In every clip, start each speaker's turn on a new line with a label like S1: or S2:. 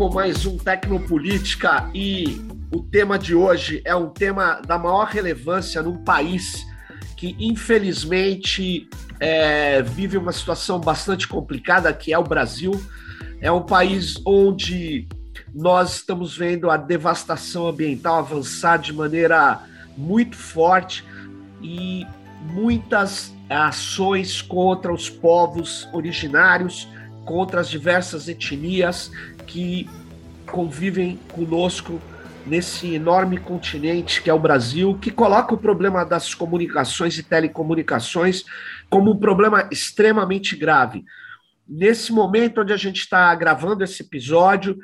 S1: com mais um Tecnopolítica e o tema de hoje é um tema da maior relevância num país que, infelizmente, é, vive uma situação bastante complicada, que é o Brasil. É um país onde nós estamos vendo a devastação ambiental avançar de maneira muito forte e muitas ações contra os povos originários, contra as diversas etnias que convivem conosco nesse enorme continente que é o Brasil, que coloca o problema das comunicações e telecomunicações como um problema extremamente grave. Nesse momento onde a gente está gravando esse episódio,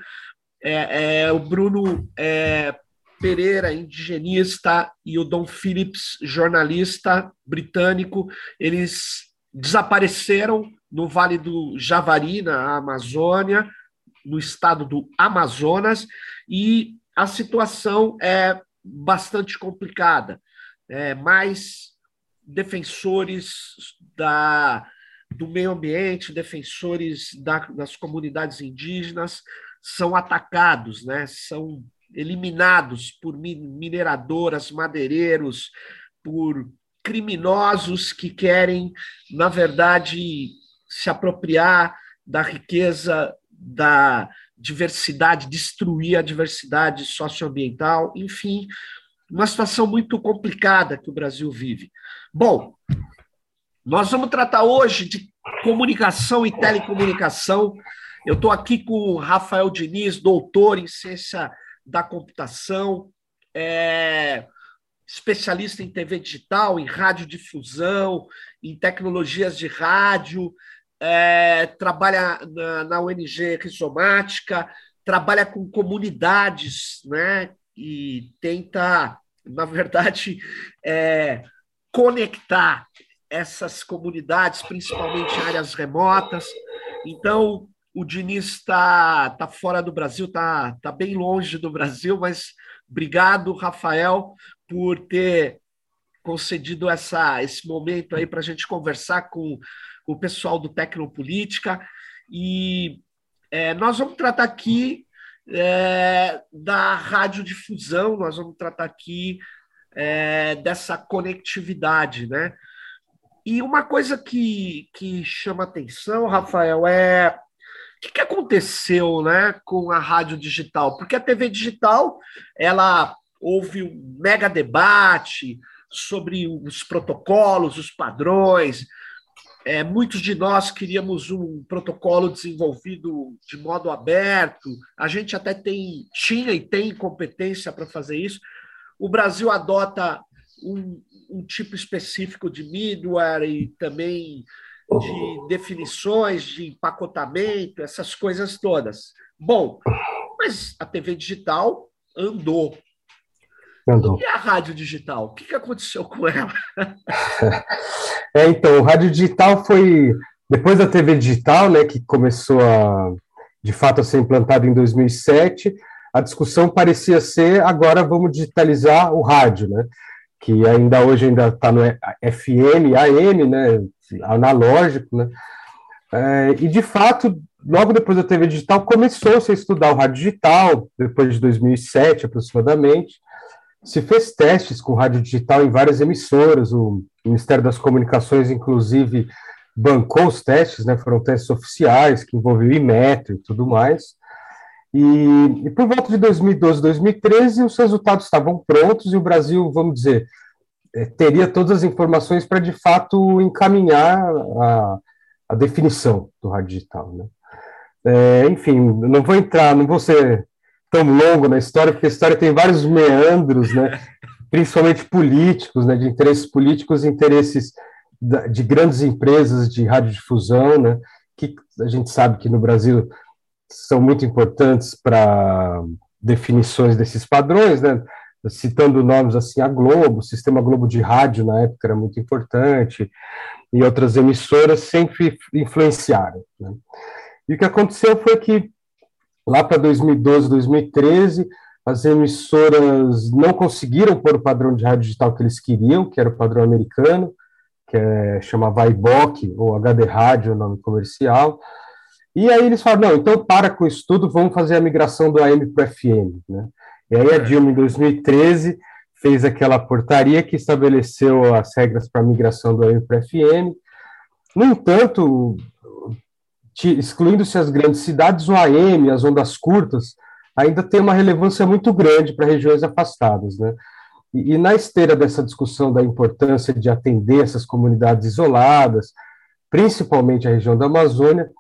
S1: é, é, o Bruno é, Pereira, indigenista, e o Dom Phillips, jornalista britânico, eles desapareceram no Vale do Javari, na Amazônia, no estado do Amazonas, e a situação é bastante complicada. É, mais defensores da, do meio ambiente, defensores da, das comunidades indígenas são atacados, né? são eliminados por mineradoras, madeireiros, por criminosos que querem, na verdade, se apropriar da riqueza da diversidade, destruir a diversidade socioambiental, enfim, uma situação muito complicada que o Brasil vive. Bom, nós vamos tratar hoje de comunicação e telecomunicação. Eu estou aqui com o Rafael Diniz, doutor em ciência da computação, é, especialista em TV digital, em radiodifusão, em tecnologias de rádio, é, trabalha na, na ONG Rizomática, trabalha com comunidades, né? E tenta, na verdade, é, conectar essas comunidades, principalmente áreas remotas. Então, o Diniz está tá fora do Brasil, está tá bem longe do Brasil, mas obrigado, Rafael, por ter concedido essa, esse momento aí para a gente conversar com o pessoal do Tecnopolítica, e é, nós vamos tratar aqui é, da radiodifusão, nós vamos tratar aqui é, dessa conectividade, né? E uma coisa que, que chama atenção, Rafael, é o que, que aconteceu né, com a rádio digital? Porque a TV digital, ela houve um mega debate sobre os protocolos, os padrões, é, muitos de nós queríamos um protocolo desenvolvido de modo aberto. A gente até tem, tinha e tem competência para fazer isso. O Brasil adota um, um tipo específico de middleware e também de definições, de empacotamento, essas coisas todas. Bom, mas a TV digital andou. Andou. E a rádio digital? O que, que aconteceu com ela?
S2: É, então, o rádio digital foi depois da TV digital, né, que começou a, de fato a ser implantada em 2007. A discussão parecia ser agora vamos digitalizar o rádio, né, que ainda hoje ainda está no FM, AM, né, analógico, né. É, e de fato, logo depois da TV digital começou-se a estudar o rádio digital, depois de 2007 aproximadamente se fez testes com rádio digital em várias emissoras, o Ministério das Comunicações, inclusive, bancou os testes, né, foram testes oficiais, que envolviam Imetro e tudo mais, e, e, por volta de 2012, 2013, os resultados estavam prontos e o Brasil, vamos dizer, é, teria todas as informações para, de fato, encaminhar a, a definição do rádio digital, né. É, enfim, não vou entrar, não vou ser tão longo na história, porque a história tem vários meandros, né? principalmente políticos, né? de interesses políticos e interesses de grandes empresas de radiodifusão, né? que a gente sabe que no Brasil são muito importantes para definições desses padrões, né? citando nomes assim, a Globo, o Sistema Globo de Rádio na época era muito importante, e outras emissoras sempre influenciaram. Né? E o que aconteceu foi que Lá para 2012, 2013, as emissoras não conseguiram pôr o padrão de rádio digital que eles queriam, que era o padrão americano, que é, chamava IBOC, ou HD Rádio, o nome comercial, E aí eles falaram, não, então para com isso tudo, vamos fazer a migração do AM para o FM. Né? E aí a Dilma, em 2013, fez aquela portaria que estabeleceu as regras para a migração do AM para o FM. No entanto, excluindo-se as grandes cidades, o AM, as ondas curtas, ainda tem uma relevância muito grande para regiões afastadas. Né? E, e, na esteira dessa discussão da importância de atender essas comunidades isoladas, principalmente a região da Amazônia,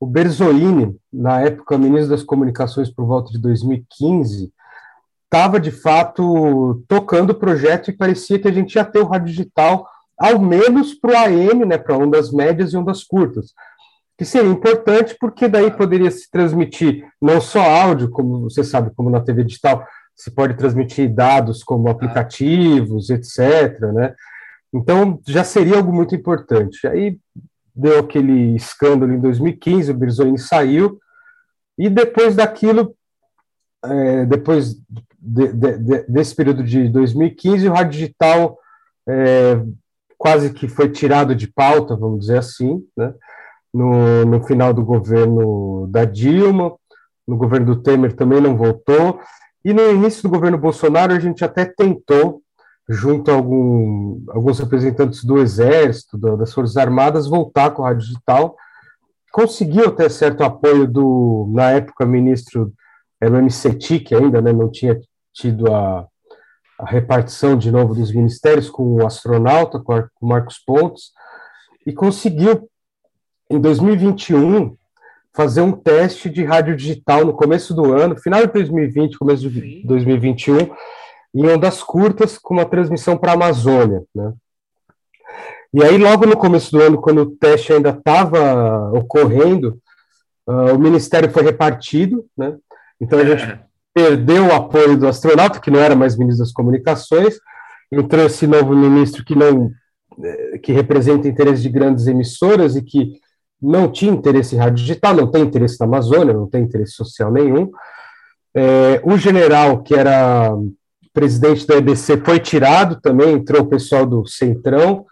S2: o Berzoini, na época ministro das Comunicações por volta de 2015, estava de fato tocando o projeto e parecia que a gente ia ter o rádio digital, ao menos para o AM, né, para ondas médias e ondas curtas, que seria importante porque daí poderia se transmitir não só áudio, como você sabe, como na TV digital, se pode transmitir dados como aplicativos, etc. Né? Então já seria algo muito importante. Aí deu aquele escândalo em 2015, o Birzoni saiu, e depois daquilo, é, depois de, de, de, desse período de 2015, o rádio digital é, quase que foi tirado de pauta, vamos dizer assim, né? No, no final do governo da Dilma, no governo do Temer também não voltou, e no início do governo Bolsonaro a gente até tentou junto a algum, alguns representantes do Exército, das Forças Armadas, voltar com a rádio digital. Conseguiu ter certo apoio do, na época, ministro, era o MCT, que ainda né, não tinha tido a, a, repartição de novo dos ministérios com o astronauta, com o Marcos Pontes, e conseguiu, em 2021, fazer um teste de rádio digital no começo do ano, final de 2020, começo de 2021, em ondas curtas, com uma transmissão para a Amazônia. Né? E aí, logo no começo do ano, quando o teste ainda estava ocorrendo, uh, o Ministério foi repartido, né? então a gente é. perdeu o apoio do astronauta, que não era mais ministro das Comunicações, entrou esse novo ministro que não eh, que representa interesses de grandes emissoras e que não tinha interesse em rádio digital, não tem interesse na Amazônia, não tem interesse social nenhum. É, o general, que era presidente da EBC foi tirado também, entrou o pessoal do Centrão,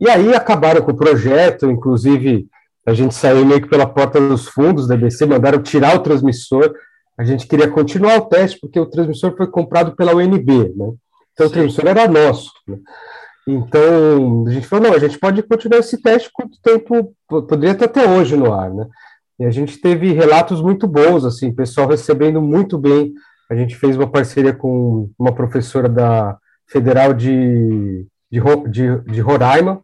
S2: e aí acabaram com o projeto, inclusive a gente saiu meio que pela porta dos fundos da EBC, mandaram tirar o transmissor, a gente queria continuar o teste, porque o transmissor foi comprado pela UNB, né? Então Sim. o transmissor era nosso. Né? Então a gente falou, não, a gente pode continuar esse teste quanto tempo, poderia estar até hoje no ar, né? E a gente teve relatos muito bons, assim, pessoal recebendo muito bem. A gente fez uma parceria com uma professora da Federal de, de, de, de Roraima,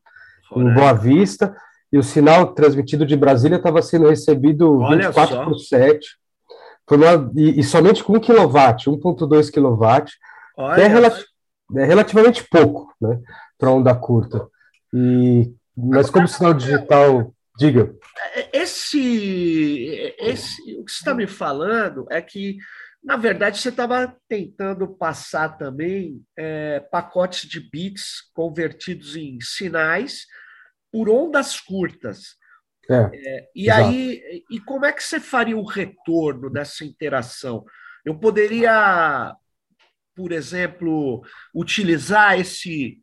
S2: Roraima, em Boa Vista, e o sinal transmitido de Brasília estava sendo recebido Olha 24 só. por 7, uma, e, e, somente com 1 kW, 1.2 kW, que é, relati é, relativamente pouco né, para onda curta. E, mas como sinal digital, diga.
S1: Esse, esse, o que você está me falando é que na verdade, você estava tentando passar também é, pacotes de bits convertidos em sinais por ondas curtas. É, é, e exato. aí, e como é que você faria o retorno dessa interação? Eu poderia, por exemplo, utilizar esse,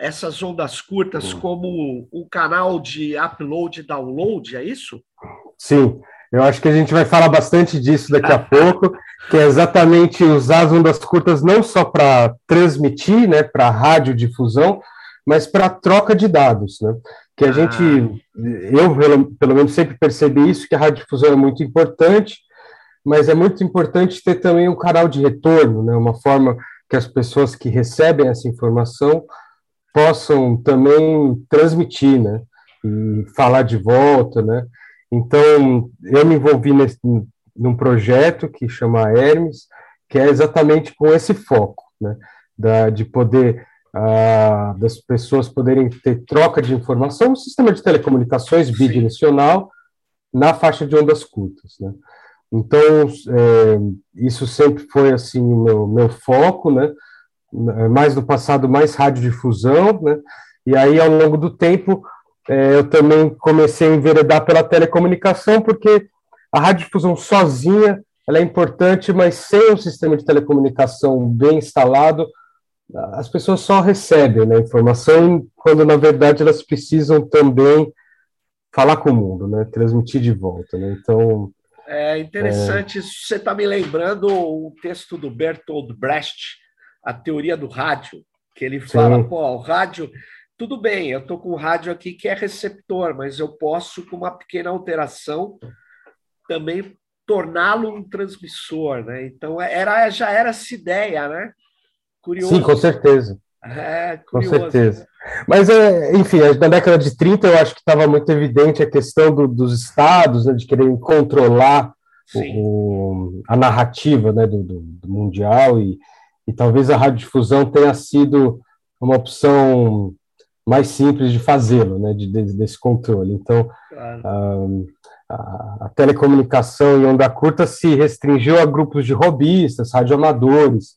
S1: essas ondas curtas hum. como um canal de upload e download, é isso?
S2: Sim, eu acho que a gente vai falar bastante disso daqui a pouco, que é exatamente usar as ondas curtas não só para transmitir, né, para radiodifusão, mas para troca de dados, né? Que a ah. gente, eu pelo, pelo menos sempre percebi isso, que a radiodifusão é muito importante, mas é muito importante ter também um canal de retorno, né? Uma forma que as pessoas que recebem essa informação possam também transmitir, né? E falar de volta, né? Então, eu me envolvi nesse, num projeto que chama Hermes, que é exatamente com esse foco, né, da, de poder, das pessoas poderem ter troca de informação, um sistema de telecomunicações bidirecional na faixa de ondas curtas, né. Então, é, isso sempre foi, assim, o meu, meu foco, né, mais no passado, mais radiodifusão, né, e aí, ao longo do tempo, é, eu também comecei a enveredar pela telecomunicação, porque a radiodifusão sozinha ela é importante, mas sem um sistema de telecomunicação bem instalado, as pessoas só recebem né, informação, quando na verdade elas precisam também falar com o mundo, né? Transmitir de volta, né? Então
S1: é interessante. É... Você está me lembrando um texto do Bertolt Brecht, a teoria do rádio, que ele fala, Sim. pô, o rádio tudo bem, eu estou com o rádio aqui que é receptor, mas eu posso, com uma pequena alteração, também torná-lo um transmissor, né? Então era, já era essa ideia, né?
S2: Curioso. Sim, com certeza.
S1: É,
S2: curioso. Com certeza. Mas, é, enfim, na década de 30 eu acho que estava muito evidente a questão do, dos estados, né, de quererem controlar o, a narrativa né, do, do, do mundial e, e talvez a radiodifusão tenha sido uma opção mais simples de fazê-lo, né, de, de, desse controle. Então, claro. a, a, telecomunicação em onda curta se restringiu a grupos de robistas, radioamadores,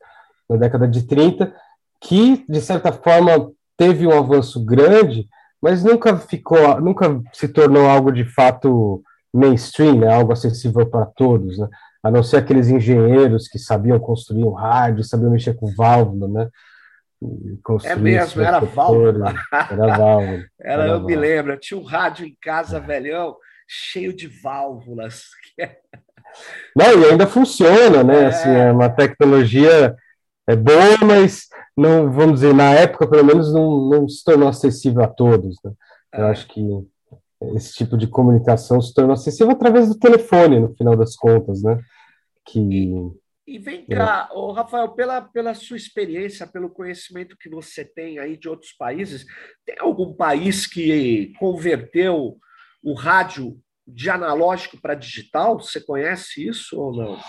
S2: na década de 30, que, de certa forma, teve um avanço grande, mas nunca ficou, nunca se tornou algo de fato mainstream, né, algo acessível para todos, né, a não ser aqueles engenheiros que sabiam construir um rádio, sabiam mexer com válvula, né,
S1: é mesmo, era válvula.
S2: Era válvula.
S1: Era, era eu válvula. me lembro, tinha um rádio em casa, velhão, cheio de válvulas.
S2: Não, e ainda funciona, né? É. Assim, é uma tecnologia é boa, mas não, vamos dizer, na época, pelo menos, não, não se tornou acessível a todos. Né? Eu é. acho que esse tipo de comunicação se tornou acessível através do telefone, no final das contas, né? Que
S1: e vem é. cá, é. Rafael, pela, pela sua experiência, pelo conhecimento que você tem aí de outros países, tem algum país que converteu o rádio de analógico para digital? Você conhece isso ou não?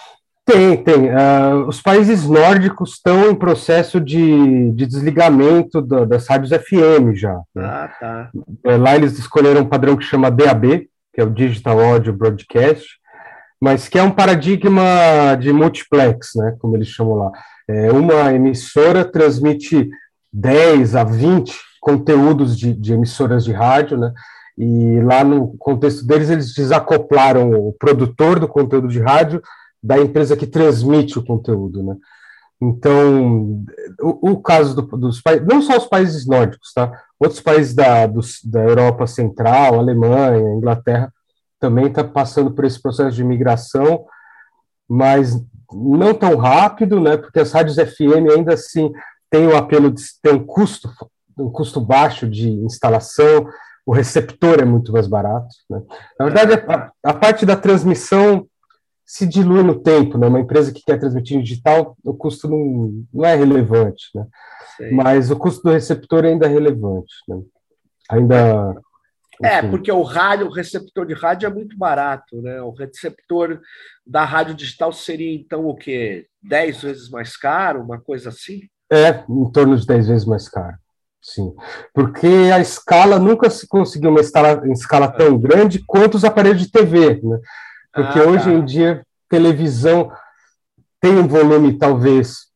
S2: Tem, tem. Uh, os países nórdicos estão em processo de, de desligamento do, das rádios FM já.
S1: Né? Ah, tá.
S2: É, lá eles escolheram um padrão que chama DAB, que é o Digital Audio Broadcast, mas que é um paradigma de multiplex, né, como eles chamam lá. É, uma emissora transmite 10 a 20 conteúdos de, de emissoras de rádio, né, e lá no contexto deles, eles desacoplaram o produtor do conteúdo de rádio da empresa que transmite o conteúdo, né. Então, o, o caso do, dos países, não só os países nórdicos, tá? Outros países da, dos, da Europa Central, Alemanha, Inglaterra, também está passando por esse processo de migração, mas não tão rápido, né? Porque as rádios FM ainda assim têm o apelo de ter um custo, um custo baixo de instalação, o receptor é muito mais barato. Né? Na verdade, a, a, parte da transmissão se dilui no tempo, né? Uma empresa que quer transmitir em digital, o custo não, não é relevante, né? Mas o custo do receptor ainda é relevante, né? Ainda
S1: é, porque o rádio, o receptor de rádio é muito barato, né? O receptor da rádio digital seria, então, o quê? Dez vezes mais caro, uma coisa assim?
S2: É, em torno de dez vezes mais caro, sim. Porque a escala nunca se conseguiu uma escala, uma escala tão grande quanto os aparelhos de TV, né? Porque ah, hoje tá. em dia, televisão tem um volume, talvez,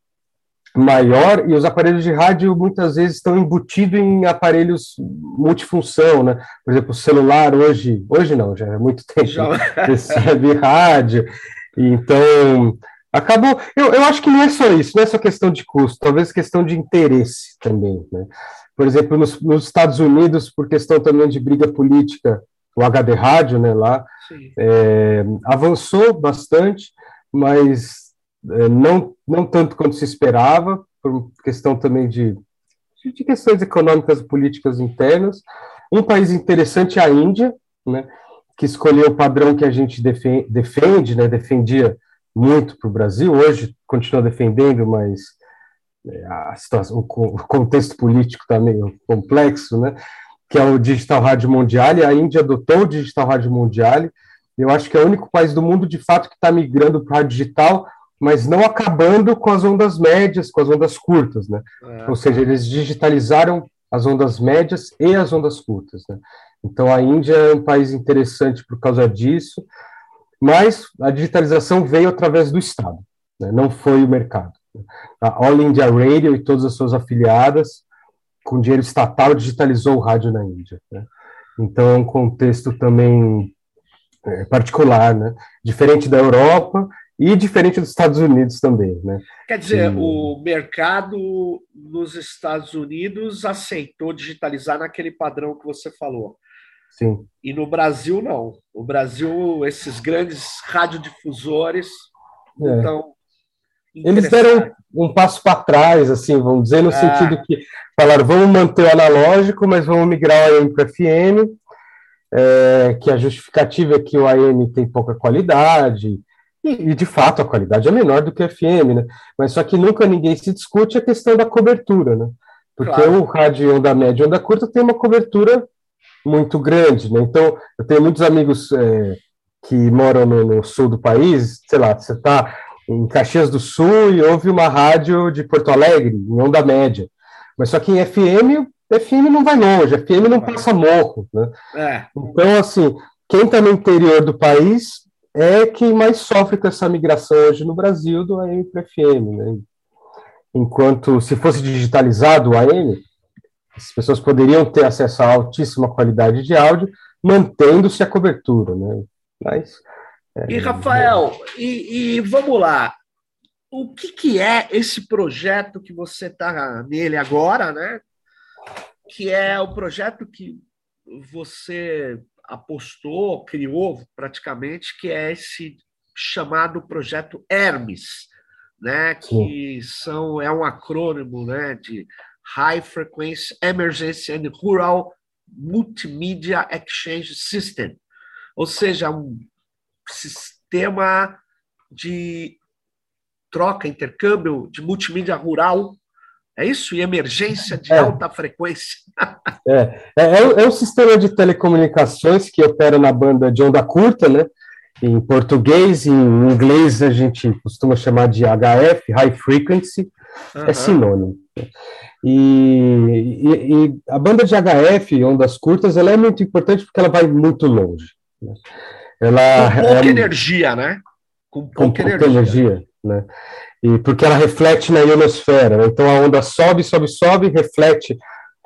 S2: maior e os aparelhos de rádio muitas vezes estão embutidos em aparelhos multifunção, né? Por exemplo, o celular hoje, hoje não, já é muito tempo, já. recebe rádio, então acabou. Eu, eu acho que não é só isso, não é só questão de custo, talvez questão de interesse também, né? Por exemplo, nos, nos Estados Unidos, por questão também de briga política, o HD rádio, né, lá, é, avançou bastante, mas é, não, não tanto quanto se esperava, por questão também de, de questões econômicas e políticas internas. Um país interessante é a Índia, né, que escolheu o padrão que a gente defende, defende né, defendia muito para o Brasil, hoje continua defendendo, mas é, a situação, o contexto político está meio complexo, né, que é o Digital Rádio Mundial, a Índia adotou o Digital Rádio Mundial, eu acho que é o único país do mundo, de fato, que está migrando para o rádio digital, mas não acabando com as ondas médias, com as ondas curtas, né? É. Ou seja, eles digitalizaram as ondas médias e as ondas curtas, né? Então a Índia é um país interessante por causa disso, mas a digitalização veio através do Estado, né? não foi o mercado. A All India Radio e todas as suas afiliadas, com dinheiro estatal, digitalizou o rádio na Índia. Né? Então é um contexto também é, particular, né? diferente da Europa e diferente dos Estados Unidos também, né?
S1: Quer dizer, e... o mercado nos Estados Unidos aceitou digitalizar naquele padrão que você falou.
S2: Sim.
S1: E no Brasil, não. No Brasil, esses grandes radiodifusores é. estão.
S2: Eles deram um passo para trás, assim, vamos dizer, no é. sentido que falaram, vamos manter o analógico, mas vamos migrar o AM para FM, é, que a justificativa é que o AM tem pouca qualidade, e, e, de fato a qualidade é menor do que o FM, né? Mas só que nunca ninguém se discute a questão da cobertura, né? Porque claro. o rádio onda média e onda curta tem uma cobertura muito grande, né? Então, eu tenho muitos amigos é, que moram no, no, sul do país, sei lá, você está em Caxias do Sul e ouve uma rádio de Porto Alegre, em onda média. Mas só que em FM, FM não vai longe, FM não passa morro, né? É. Então, assim, quem está no interior do país é quem mais sofre com essa migração hoje no Brasil do AM para FM, né? Enquanto se fosse digitalizado o AM, as pessoas poderiam ter acesso a altíssima qualidade de áudio, mantendo-se a cobertura, né? Mas
S1: e Rafael, e, e, vamos lá, o que, que é esse projeto que você está nele agora, né? Que é o projeto que você apostou, criou praticamente, que é esse chamado projeto Hermes, né? Que são é um acrônimo, né? De High Frequency Emergency and Rural Multimedia Exchange System, ou seja, um sistema de troca, intercâmbio de multimídia rural é isso? E emergência de é. alta frequência.
S2: é. É, é, é um sistema de telecomunicações que opera na banda de onda curta, né? Em português, em inglês a gente costuma chamar de HF, High Frequency, uhum. é sinônimo. E, e, e, a banda de HF, ondas curtas, ela é muito importante porque ela vai muito longe. Né?
S1: Ela, com pouca é, energia, né?
S2: Com pouca, com pouca energia. energia né? e porque ela reflete na ionosfera. Né? Então a onda sobe, sobe, sobe, reflete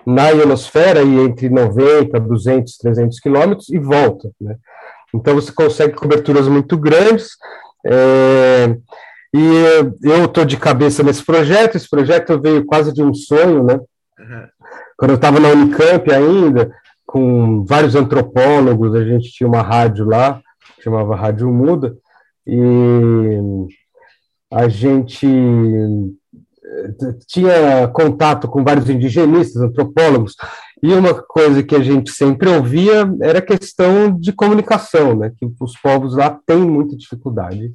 S2: na ionosfera e entre 90, 200, 300 quilômetros e volta. Né? Então você consegue coberturas muito grandes. É, e eu estou de cabeça nesse projeto. Esse projeto veio quase de um sonho, né? Uhum. Quando eu estava na Unicamp ainda, com vários antropólogos, a gente tinha uma rádio lá, chamava Rádio Muda, e a gente eh, tinha contato com vários indigenistas, antropólogos, e uma coisa que a gente sempre ouvia era a questão de comunicação, né, que os povos lá têm muita dificuldade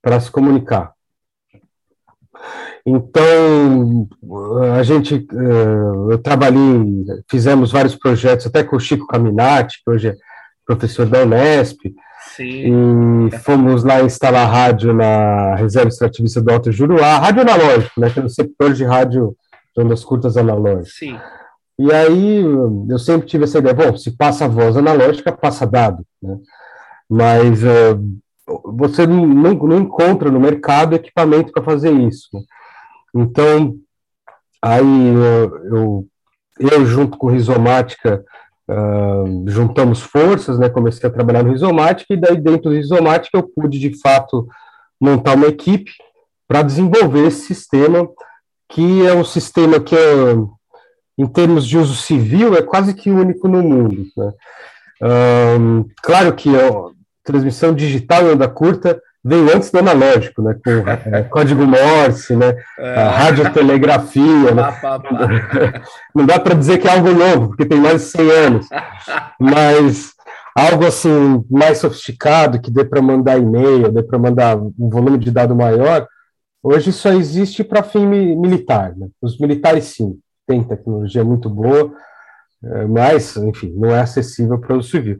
S2: para se comunicar. Então, a gente, eh, eu trabalhei, fizemos vários projetos, até com o Chico Caminati, que hoje é professor da Unesp, Sim. E fomos lá instalar rádio na reserva extrativista do Alto Juruá, rádio analógico, né, que é o sector de rádio de ondas curtas analógicas. Sim. E aí eu sempre tive essa ideia, bom, se passa voz analógica, passa dado, né? Mas uh, você não, não, encontra no mercado equipamento para fazer isso. Então, aí eu, eu, eu junto com Rizomática, Uh, juntamos forças, né, comecei a trabalhar no Rizomática, e daí dentro do Rizomática eu pude, de fato, montar uma equipe para desenvolver esse sistema, que é um sistema que, é, em termos de uso civil, é quase que único no mundo. Né? Uh, claro que a transmissão digital em onda curta veio antes do analógico, né, com é, código Morse, né, é. a radiotelegrafia, né, não dá para dizer que é algo novo, porque tem mais de 100 anos, mas algo assim mais sofisticado, que dê para mandar e-mail, dê para mandar um volume de dado maior, hoje só existe para fim militar, né? os militares sim, têm tecnologia muito boa, é, mas, enfim, não é acessível para o civil.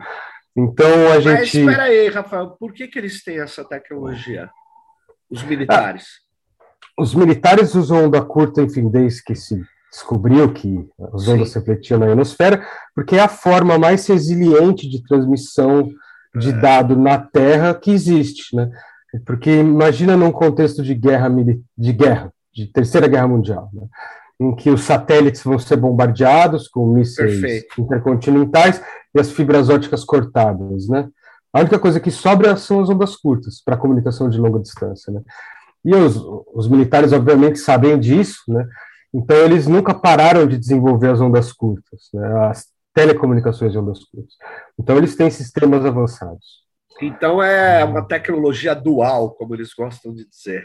S2: Então a gente. Mas
S1: espera aí, Rafael, por que, que eles têm essa tecnologia? Os militares?
S2: Ah, os militares usam onda curta, enfim, desde que se descobriu que as ondas Sim. refletiam na ionosfera, porque é a forma mais resiliente de transmissão de é. dado na Terra que existe, né? Porque imagina num contexto de guerra, de guerra, de terceira guerra mundial, né? Em que os satélites vão ser bombardeados com mísseis Perfeito. intercontinentais e as fibras óticas cortadas, né? A única coisa que sobra são as ondas curtas para comunicação de longa distância, né? E os, os militares, obviamente, sabem disso, né? Então, eles nunca pararam de desenvolver as ondas curtas. Né? As telecomunicações de ondas curtas. Então, eles têm sistemas avançados.
S1: Então é uma tecnologia dual, como eles gostam de dizer.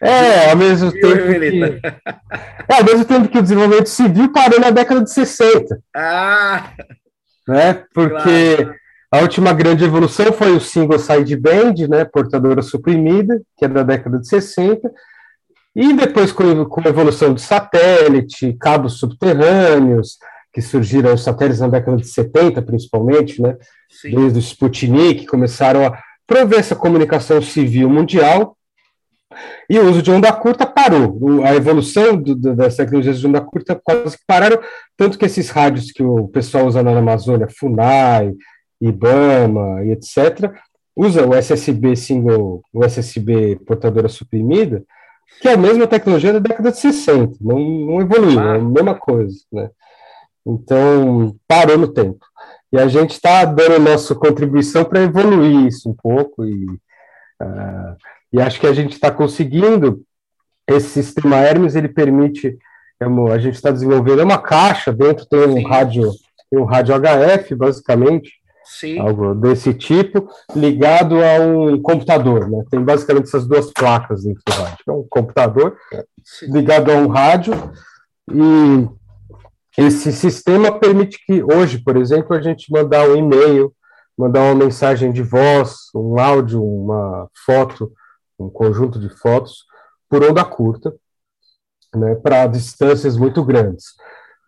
S2: É, ao mesmo tempo que, é, ao mesmo tempo que o desenvolvimento civil parou na década de 60.
S1: Ah!
S2: Né? Porque claro. a última grande evolução foi o single sideband, né, portadora suprimida, que é da década de 60, e depois com, a evolução do satélite, cabos subterrâneos, que surgiram os satélites na década de 70, principalmente, né? Sim. Desde o Sputnik, começaram a prover essa comunicação civil mundial, e o uso de onda curta parou. A evolução do, das tecnologias de onda curta quase que pararam, tanto que esses rádios que o pessoal usa na Amazônia, FUNAI, IBAMA e etc., usa o SSB single, o SSB portadora suprimida, que é a mesma tecnologia da década de 60, não, não evoluiu, ah. é a mesma coisa, né? Então, parou no tempo. E a gente está dando a nossa contribuição para evoluir isso um pouco, e, uh, e acho que a gente está conseguindo. Esse sistema Hermes, ele permite, a gente está desenvolvendo uma caixa, dentro tem um Sim. rádio, um rádio HF, basicamente, Sim. algo desse tipo, ligado a um computador, né? Tem basicamente essas duas placas dentro do rádio. É um computador Sim. ligado a um rádio, e esse sistema permite que hoje, por exemplo, a gente mandar um e-mail, mandar uma mensagem de voz, um áudio, uma foto, um conjunto de fotos, por onda curta, né, para distâncias muito grandes.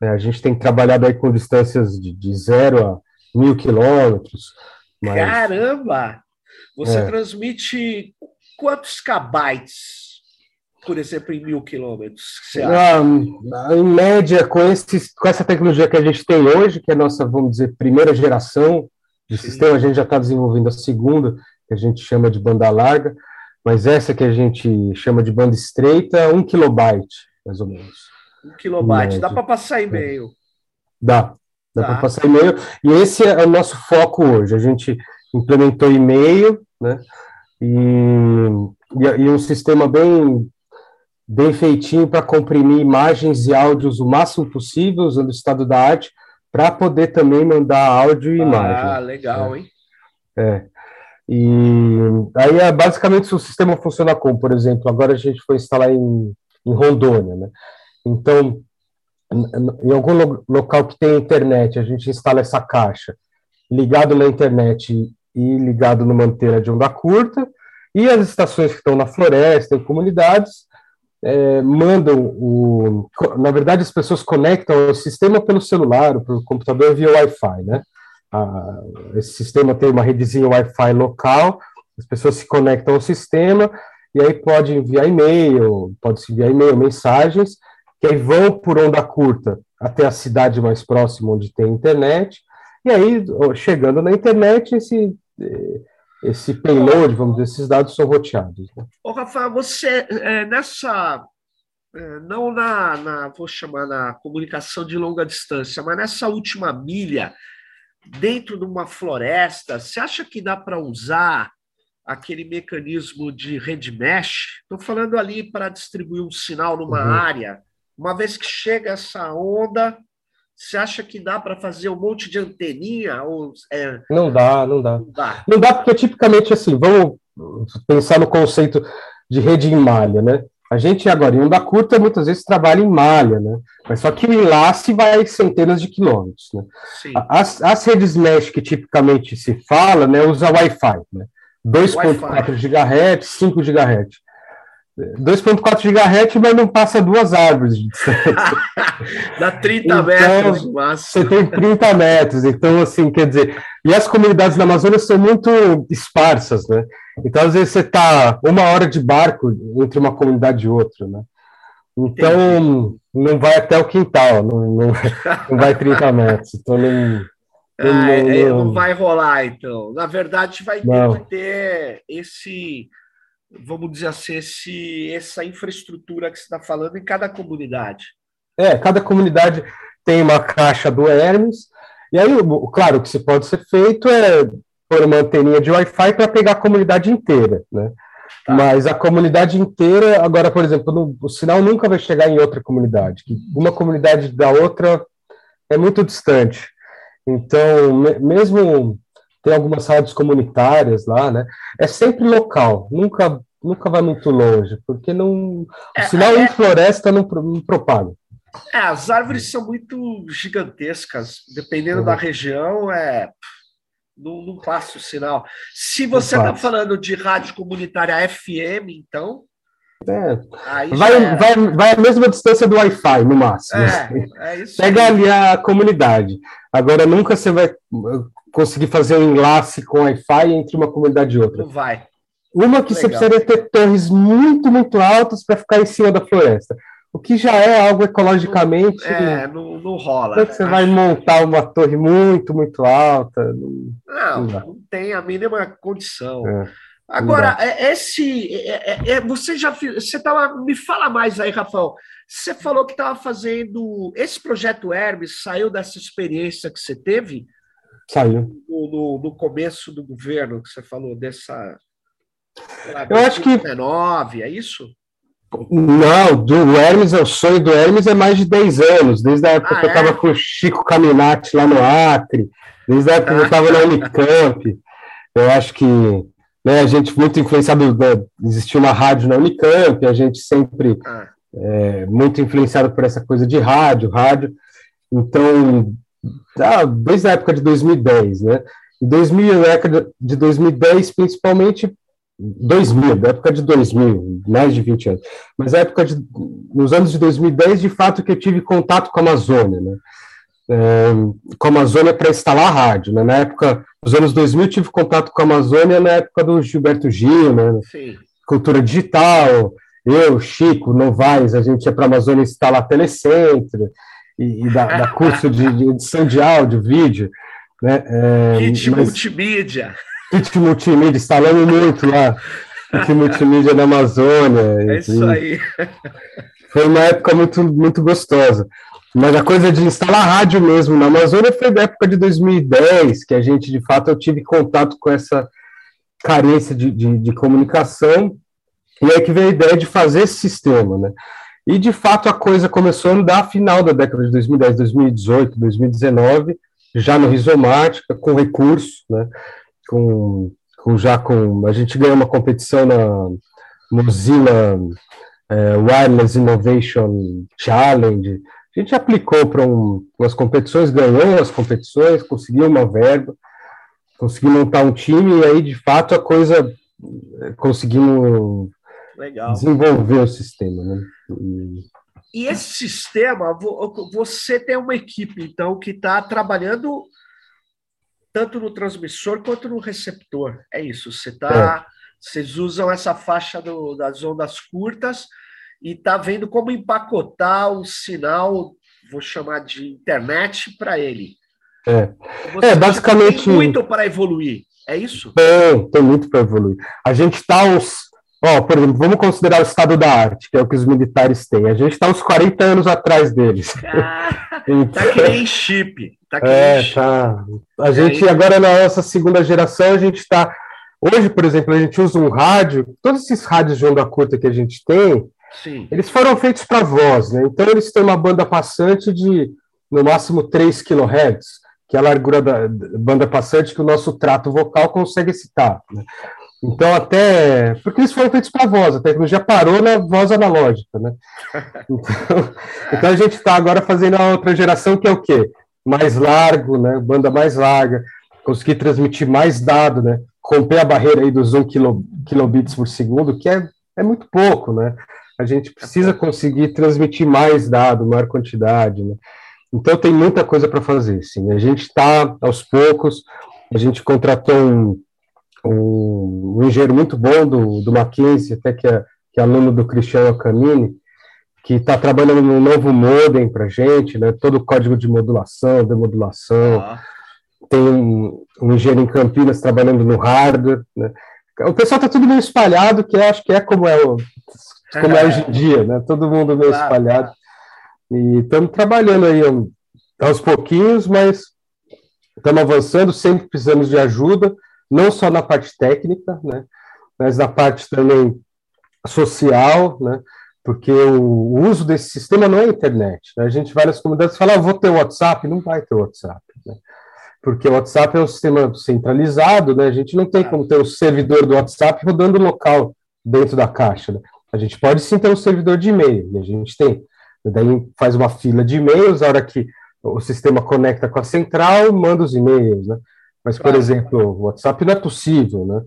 S2: É, a gente tem trabalhado aí com distâncias de, de zero a mil quilômetros.
S1: Mas... Caramba! Você é. transmite quantos kbytes por exemplo, em mil quilômetros?
S2: Ah, em média, com, esse, com essa tecnologia que a gente tem hoje, que é a nossa, vamos dizer, primeira geração de Sim. sistema, a gente já está desenvolvendo a segunda, que a gente chama de banda larga, mas essa que a gente chama de banda estreita, um kilobyte, mais ou menos.
S1: Um kilobyte, dá para passar e-mail?
S2: Dá, dá tá. para passar e-mail, e esse é o nosso foco hoje, a gente implementou e-mail, né, e, e, um sistema bem bem feitinho para comprimir imagens e áudios o máximo possível, usando o estado da arte, para poder também mandar áudio e ah, imagem.
S1: Ah, legal,
S2: é. hein? É. E aí, é, basicamente, o sistema funciona como, por exemplo, agora a gente foi instalar em, em Rondônia, né? Então, em algum lo local que tem internet, a gente instala essa caixa ligado na internet e ligado numa antena de onda curta, e as estações que estão na floresta, em comunidades, é, mandam o. Na verdade, as pessoas conectam o sistema pelo celular, pelo computador via Wi-Fi, né? Ah, esse sistema tem uma redezinha Wi-Fi local, as pessoas se conectam ao sistema e aí pode enviar e-mail, pode se enviar e-mail, mensagens, que aí vão por onda curta até a cidade mais próxima onde tem internet, e aí, chegando na internet, esse eh, esse payload, vamos dizer, esses dados são roteados. Né?
S1: Ô, Rafael, você, é, nessa, é, não na, na, vou chamar na comunicação de longa distância, mas nessa última milha, dentro de uma floresta, você acha que dá para usar aquele mecanismo de rede mesh? Estou falando ali para distribuir um sinal numa uhum. área. Uma vez que chega essa onda, você acha que dá para fazer um monte de anteninha? Ou,
S2: é... Não dá, não dá. Não dá. Não dá porque tipicamente assim, vamos pensar no conceito de rede em malha, né? A gente agora em onda curta muitas vezes trabalha em malha, né? Mas só que o enlace vai centenas de quilômetros, né? As, as redes mesh que tipicamente se fala, né, usa Wi-Fi, né? 2.4 GHz, 5 GHz. 2.4 GHz, mas não passa duas árvores de distância.
S1: Dá 30 então, metros.
S2: Você tem 30 metros, então assim, quer dizer, e as comunidades da Amazônia são muito esparsas, né? Então, às vezes, você está uma hora de barco entre uma comunidade e outra, né? Então, não vai até o quintal, não, não, não vai 30 metros. Então, não,
S1: ah, não, é, não, vai rolar, então. Na verdade, vai ter que ter esse vamos dizer assim, esse, essa infraestrutura que você está falando em cada comunidade.
S2: É, cada comunidade tem uma caixa do Hermes, e aí, claro, o que se pode ser feito é pôr uma anteninha de Wi-Fi para pegar a comunidade inteira, né? Tá. Mas a comunidade inteira, agora, por exemplo, no, o sinal nunca vai chegar em outra comunidade. Uma comunidade da outra é muito distante. Então, mesmo tem algumas rádios comunitárias lá, né? É sempre local, nunca nunca vai muito longe, porque não é, o sinal é, em floresta não, não propaga.
S1: É, as árvores são muito gigantescas, dependendo uhum. da região, é não, não passa o sinal. Se você está falando de rádio comunitária FM, então.
S2: É. Vai, vai, vai a mesma distância do Wi-Fi, no máximo. É, é isso Pega ali a comunidade. Agora, nunca você vai conseguir fazer um enlace com Wi-Fi entre uma comunidade e outra.
S1: Não vai.
S2: Uma que Legal. você precisaria ter torres muito, muito altas para ficar em cima da floresta o que já é algo ecologicamente.
S1: É, não, não rola.
S2: Né? Você vai montar uma torre muito, muito alta.
S1: Não, não, não tem a mínima condição. É, Agora, é, esse. É, é, é, você já Você tava. Me fala mais aí, Rafael. Você falou que estava fazendo. Esse projeto Hermes saiu dessa experiência que você teve?
S2: Saiu.
S1: No, no, no começo do governo, que você falou, dessa.
S2: Eu acho que.
S1: 19, é isso?
S2: Não, do Hermes, o sonho do Hermes é mais de 10 anos, desde a época ah, que eu estava é? com o Chico Caminati lá no Acre, desde a época ah. que eu estava na Unicamp. Eu acho que né, a gente muito influenciado, né, existia uma rádio na Unicamp, a gente sempre ah. é, muito influenciado por essa coisa de rádio, rádio. Então, ah, desde a época de 2010, né? Em 2000, época de 2010, principalmente 2000, da época de 2000, mais de 20 anos, mas a época de, nos anos de 2010, de fato, que eu tive contato com a Amazônia, né? É, com a Amazônia para instalar a rádio, né? Na época, nos anos 2000, tive contato com a Amazônia na época do Gilberto Gil, né? Sim. Cultura digital, eu, Chico, Novaes, a gente ia para a Amazônia instalar telecentro e, e dar, dar curso de, de, edição de áudio, vídeo, né?
S1: É, Kit mas, multimídia.
S2: Kit Multimídia, instalando muito lá. Kit Multimídia na Amazônia.
S1: É isso aí.
S2: Foi uma época muito, muito gostosa. Mas a coisa de instalar rádio mesmo na Amazônia foi da época de 2010, que a gente, de fato, eu tive contato com essa carência de, de, de comunicação, e aí que veio a ideia de fazer esse sistema, né? E, de fato, a coisa começou a andar final da década de 2010, 2018, 2019, já no Rizomática, com recursos, né? com, com já com a gente ganhou uma competição na Mozilla é, Wireless Innovation Challenge. A gente aplicou para um, umas competições, ganhou as competições, conseguiu uma verba, conseguiu montar um time e aí de fato a coisa é, conseguimos Legal. desenvolver o sistema, né?
S1: E... Esse sistema, você tem uma equipe, então, que está trabalhando tanto no transmissor quanto no receptor. É isso. Você tá, é. Vocês usam essa faixa do, das ondas curtas e tá vendo como empacotar o sinal, vou chamar de internet, para ele.
S2: É, é basicamente. Tem
S1: muito para evoluir. É isso?
S2: Tem, tem muito para evoluir. A gente está uns. Ó, por exemplo, vamos considerar o estado da arte, que é o que os militares têm. A gente está uns 40 anos atrás deles.
S1: Ah, então, tá que nem chip.
S2: Tá é, tá. A gente, agora na nossa segunda geração, a gente está. Hoje, por exemplo, a gente usa um rádio, todos esses rádios de onda curta que a gente tem, Sim. eles foram feitos para voz, né? Então eles têm uma banda passante de no máximo 3 kHz, que é a largura da banda passante que o nosso trato vocal consegue excitar. Né? Então, até. Porque eles foram feitos para voz, a tecnologia parou na voz analógica, né? Então, então a gente está agora fazendo a outra geração, que é o quê? mais largo, né, banda mais larga, conseguir transmitir mais dado, né, romper a barreira aí dos 1 kilobits por segundo, que é, é muito pouco, né, a gente precisa conseguir transmitir mais dado, maior quantidade, né, então tem muita coisa para fazer, sim, a gente está aos poucos, a gente contratou um, um, um engenheiro muito bom do, do Mackenzie, até que é, que é aluno do Cristiano Camini, que está trabalhando num novo modem para gente, né? Todo o código de modulação, demodulação. Ah. Tem um, um, engenheiro em Campinas trabalhando no hardware, né? O pessoal está tudo meio espalhado, que acho que é como é, como é hoje em dia, né? Todo mundo meio claro, espalhado. E estamos trabalhando aí aos pouquinhos, mas estamos avançando, sempre precisamos de ajuda, não só na parte técnica, né? Mas na parte também social, né? porque o, uso desse sistema não é internet. Né? A gente vai nas comunidades e fala, ah, vou ter WhatsApp, não vai ter WhatsApp. Né? Porque o WhatsApp é um sistema centralizado, né? a gente não tem como ter o servidor do WhatsApp rodando local dentro da caixa. Né? A gente pode sim ter um servidor de e-mail, a gente tem. Daí faz uma fila de e-mails, a hora que o sistema conecta com a central, manda os e-mails, né? Mas, por exemplo, o WhatsApp não é possível, né?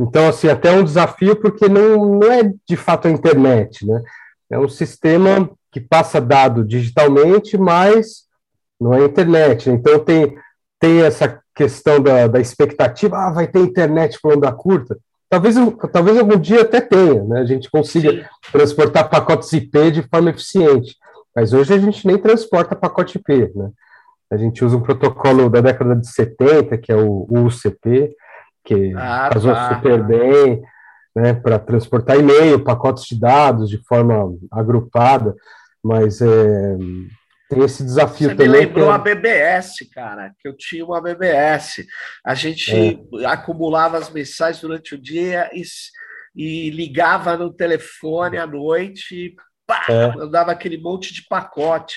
S2: Então, assim, até é um desafio porque não, não é de fato a internet, né? É um sistema que passa dado digitalmente, mas não é internet. Então tem, tem essa questão da, da expectativa, ah, vai ter internet por onda curta. Talvez, talvez algum dia até tenha, né? A gente consiga Sim. transportar pacotes IP de forma eficiente. Mas hoje a gente nem transporta pacote IP, né? A gente usa um protocolo da década de 70, que é o UCP, que ah, casou tá. super bem né, para transportar e-mail, pacotes de dados de forma agrupada, mas é, tem esse desafio Você também.
S1: Me lembrou que... a BBS, cara, que eu tinha uma BBS. A gente é. acumulava as mensagens durante o dia e, e ligava no telefone à noite e pá, é. mandava aquele monte de pacote.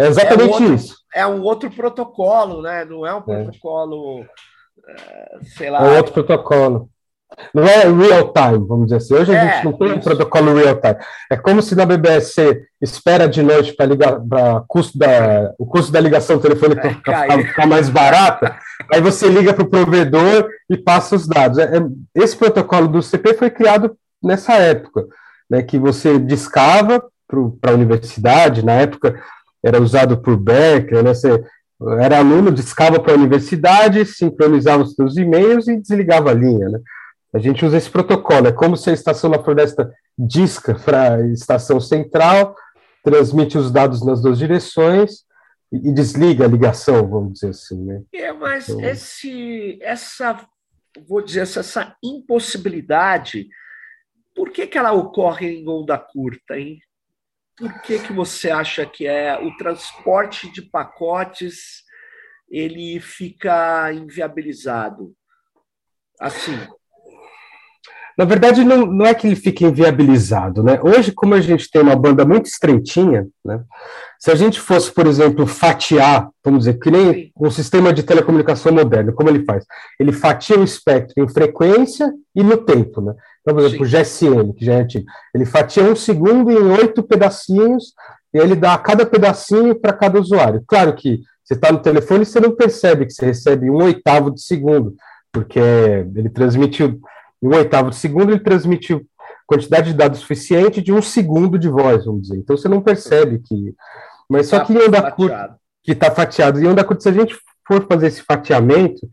S2: É exatamente é outro, isso.
S1: É um outro protocolo, né? Não é um é. protocolo,
S2: é. sei lá. É outro protocolo. Não é real time, vamos dizer assim. Hoje a é, gente não tem um protocolo real time. É como se na BBS você espera de noite para ligar, para custo da, o custo da ligação telefônica é, ficar, ficar, mais barata. aí você liga para o provedor e passa os dados. É, é esse protocolo do CP foi criado nessa época, né, que você discava para a universidade. Na época era usado por Becker, né, você era aluno, discava para a universidade, sincronizava os seus e-mails e desligava a linha, né? A gente usa esse protocolo, é como se a estação da floresta disca para a estação central, transmite os dados nas duas direções e, desliga a ligação, vamos dizer assim, né?
S1: É, mas então... esse, essa, vou dizer, essa impossibilidade, por que, que ela ocorre em onda curta, hein? Por que, que você acha que é o transporte de pacotes ele fica inviabilizado? Assim,
S2: na verdade, não, não é que ele fique inviabilizado, né? Hoje, como a gente tem uma banda muito estreitinha, né? Se a gente fosse, por exemplo, fatiar, vamos dizer, que nem um sistema de telecomunicação moderno, como ele faz? Ele fatia o espectro em frequência e no tempo, né? Então, por exemplo, Sim. o GSM, que já é antigo, ele fatia um segundo em oito pedacinhos e ele dá cada pedacinho para cada usuário. Claro que você está no telefone e você não percebe que você recebe um oitavo de segundo, porque ele transmite em um oitavo de segundo, ele transmite quantidade de dados suficiente de um segundo de voz, vamos dizer. Então você não percebe que. Mas só tá que em onda curta, que está fatiado. Em onda curta, se a gente for fazer esse fatiamento,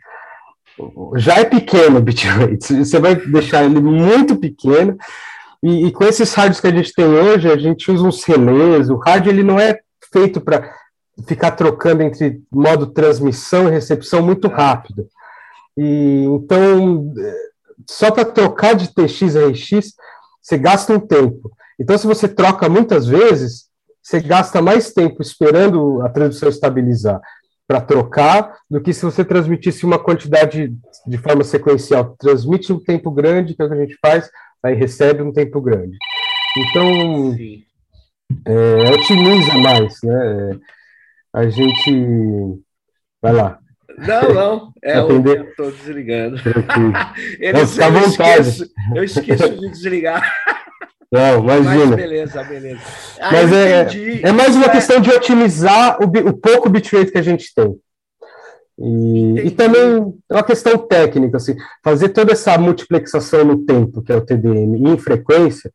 S2: já é pequeno o bitrate. Você vai deixar ele muito pequeno. E, e, com esses rádios que a gente tem hoje, a gente usa uns relés. O rádio ele não é feito para ficar trocando entre modo transmissão e recepção muito rápido. E então só para trocar de TX a RX, você gasta um tempo. Então, se você troca muitas vezes, você gasta mais tempo esperando a transmissão estabilizar para trocar do que se você transmitisse uma quantidade de forma sequencial. Transmite um tempo grande, que é o que a gente faz, aí recebe um tempo grande. Então, é, otimiza mais, né? A gente. Vai lá.
S1: Não, não. É Atender. eu estou desligando.
S2: Eles, Não, eu,
S1: esqueço, eu esqueço de desligar.
S2: Não, imagina. Mas
S1: beleza, beleza.
S2: Ah, Mas é, é mais uma questão de otimizar o, o pouco bitrate que a gente tem. E, e, também é uma questão técnica, assim, fazer toda essa multiplexação no tempo, que é o TDM, em frequência,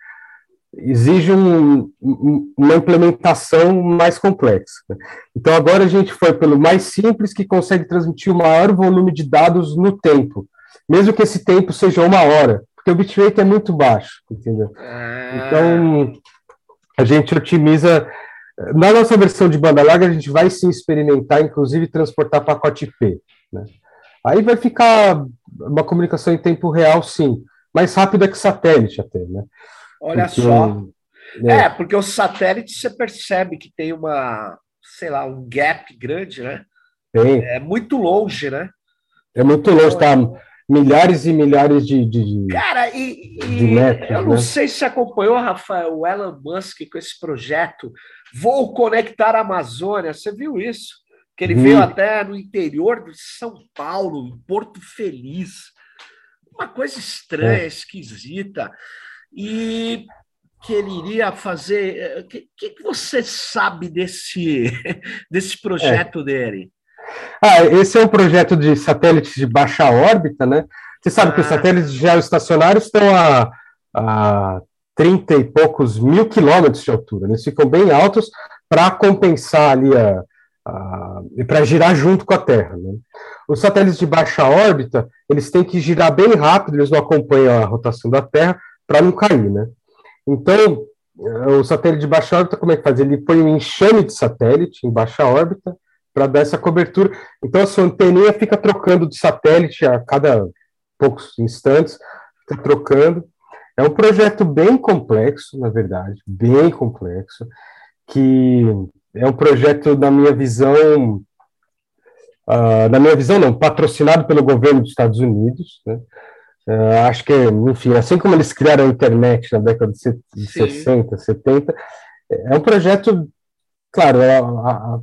S2: exige um, uma implementação mais complexa. Né? Então, agora a gente foi pelo mais simples, que consegue transmitir o maior volume de dados no tempo, mesmo que esse tempo seja uma hora, porque o bitrate é muito baixo, entendeu? Ah. Então, a gente otimiza. Na nossa versão de banda larga, a gente vai sim experimentar, inclusive, transportar pacote IP. Né? Aí vai ficar uma comunicação em tempo real, sim, mais rápida que satélite até, né?
S1: Olha porque, só. É. é, porque o satélite você percebe que tem uma, sei lá, um gap grande, né? Tem. É muito longe, né?
S2: É muito longe, tá? Milhares e milhares de, de,
S1: Cara, e, e de metros, eu não né? sei se acompanhou, Rafael, o Elon Musk com esse projeto Vou Conectar a Amazônia. Você viu isso? Que ele veio até no interior de São Paulo, em Porto Feliz. Uma coisa estranha, é. esquisita. E que ele iria fazer. O que, que, você sabe desse, desse projeto é. dele?
S2: Ah, esse é um projeto de satélites de baixa órbita, né? Você sabe ah. que os ah. satélites geoestacionários estão a, a 30 e poucos mil quilômetros de altura. Eles ficam bem altos para compensar ali a, a e para girar junto com a Terra. Né? Os satélites de baixa órbita, eles têm que girar bem rápido, eles não acompanham a rotação da Terra para não cair, né? Então, o satélite de baixa órbita, como é que faz? Ele põe um enxame de satélite em baixa órbita, para dar essa cobertura. Então a sua anteninha fica trocando de satélite a cada poucos instantes, fica trocando. É um projeto bem complexo, na verdade, bem complexo, que é um projeto, na minha visão, uh, na minha visão não, patrocinado pelo governo dos Estados Unidos, né? Uh, acho que, enfim, assim como eles criaram a internet na década de, de 60, 70, é um projeto, claro, a, a,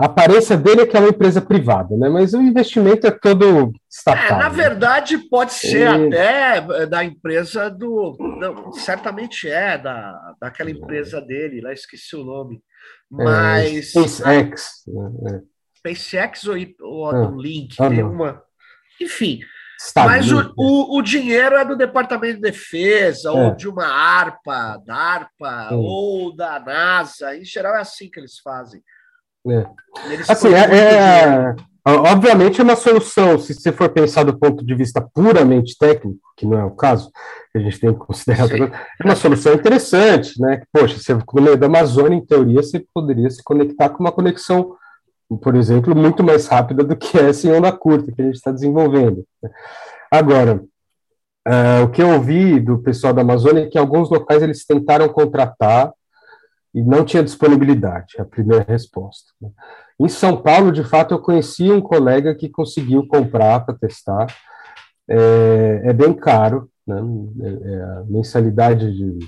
S2: a aparência dele é que é uma empresa privada, né? Mas o investimento é todo estatal.
S1: É, na né? verdade, pode ser e... até da empresa do. Não, certamente é da, daquela empresa dele, lá esqueci o nome. É, Mas. É,
S2: SpaceX.
S1: Né? SpaceX ou, ou ah, do Link, ah, uma. Enfim. Mas o, o, o, dinheiro é do Departamento de Defesa, é. ou de uma ARPA, da ARPA, ou da NASA. Em geral é assim que eles fazem.
S2: É. Assim, é, é, obviamente é uma solução, se você for pensar do ponto de vista puramente técnico, que não é o caso, que a gente tem que considerar, é uma solução interessante, né? Poxa, você, no meio da Amazônia, em teoria, você poderia se conectar com uma conexão, por exemplo, muito mais rápida do que essa em onda curta que a gente está desenvolvendo. Né? Agora, uh, o que eu ouvi do pessoal da Amazônia é que alguns locais eles tentaram contratar e não tinha disponibilidade, a primeira resposta. Né? Em São Paulo, de fato, eu conheci um colega que conseguiu comprar para testar. É, é, bem caro, né? É, é a mensalidade de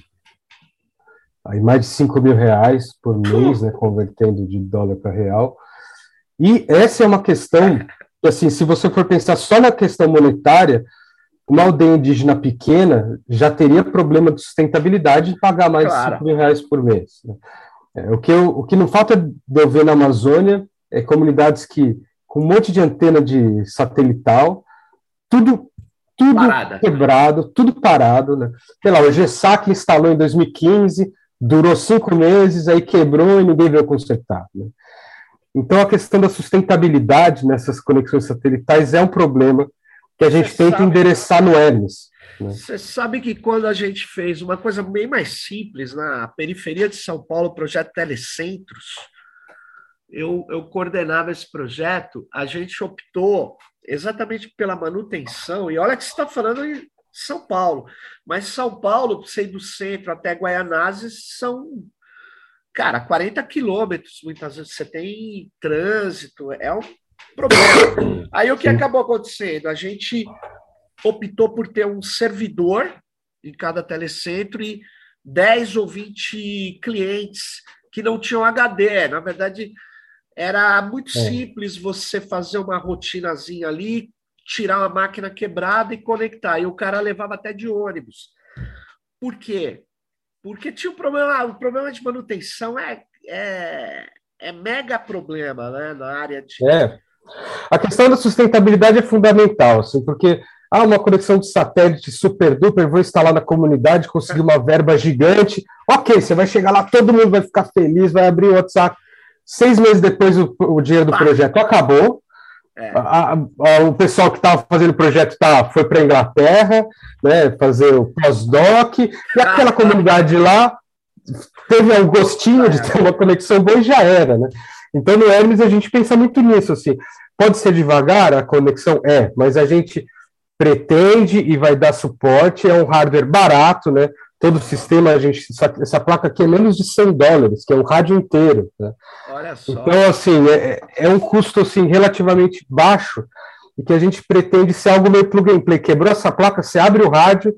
S2: aí mais de 5 mil reais por mês, né, convertendo de dólar para real. E essa é uma questão, assim, se você for pensar só na questão monetária, uma aldeia indígena pequena já teria problema de sustentabilidade de pagar mais claro. de 5 mil reais por mês. Né? É, o, que eu, o que não falta de eu ver na Amazônia é comunidades que, com um monte de antena de satelital, tudo tudo Parada. quebrado, tudo parado. Né? Sei lá, o GESAC instalou em 2015, durou cinco meses, aí quebrou e ninguém veio consertar. Né? Então, a questão da sustentabilidade nessas conexões satelitais é um problema que a gente Você tenta sabe, endereçar no Hermes.
S1: Né? Você sabe que quando a gente fez uma coisa bem mais simples na periferia de São Paulo, o projeto Telecentros, eu, eu coordenava esse projeto, a gente optou exatamente pela manutenção, e olha que você está falando em São Paulo, mas São Paulo, sei do centro até Guaianazes, são, cara, 40 quilômetros, muitas vezes você tem trânsito, é um problema. Aí o que acabou acontecendo? A gente optou por ter um servidor em cada telecentro e 10 ou 20 clientes que não tinham HD. Na verdade, era muito é. simples você fazer uma rotinazinha ali, tirar uma máquina quebrada e conectar. E o cara levava até de ônibus. Por quê? Porque tinha um problema, o problema de manutenção é, é, é mega problema né, na área de.
S2: É. A questão da sustentabilidade é fundamental, assim, porque ah, uma conexão de satélite super duper, vou instalar na comunidade, conseguir uma verba gigante. Ok, você vai chegar lá, todo mundo vai ficar feliz, vai abrir o WhatsApp. Seis meses depois, o, o dinheiro do projeto acabou. É. A, a, o pessoal que estava fazendo o projeto tá, foi para a Inglaterra, né, fazer o pós-doc, e aquela comunidade lá teve um gostinho de ter uma conexão boa e já era, né? Então, no Hermes, a gente pensa muito nisso, assim, pode ser devagar a conexão? É, mas a gente pretende e vai dar suporte, é um hardware barato, né? Todo o sistema, a gente, essa, essa placa aqui é menos de 100 dólares, que é um rádio inteiro, né? Olha só. Então, assim, é, é um custo, assim, relativamente baixo, e que a gente pretende ser algo meio plug and play. Quebrou essa placa, você abre o rádio,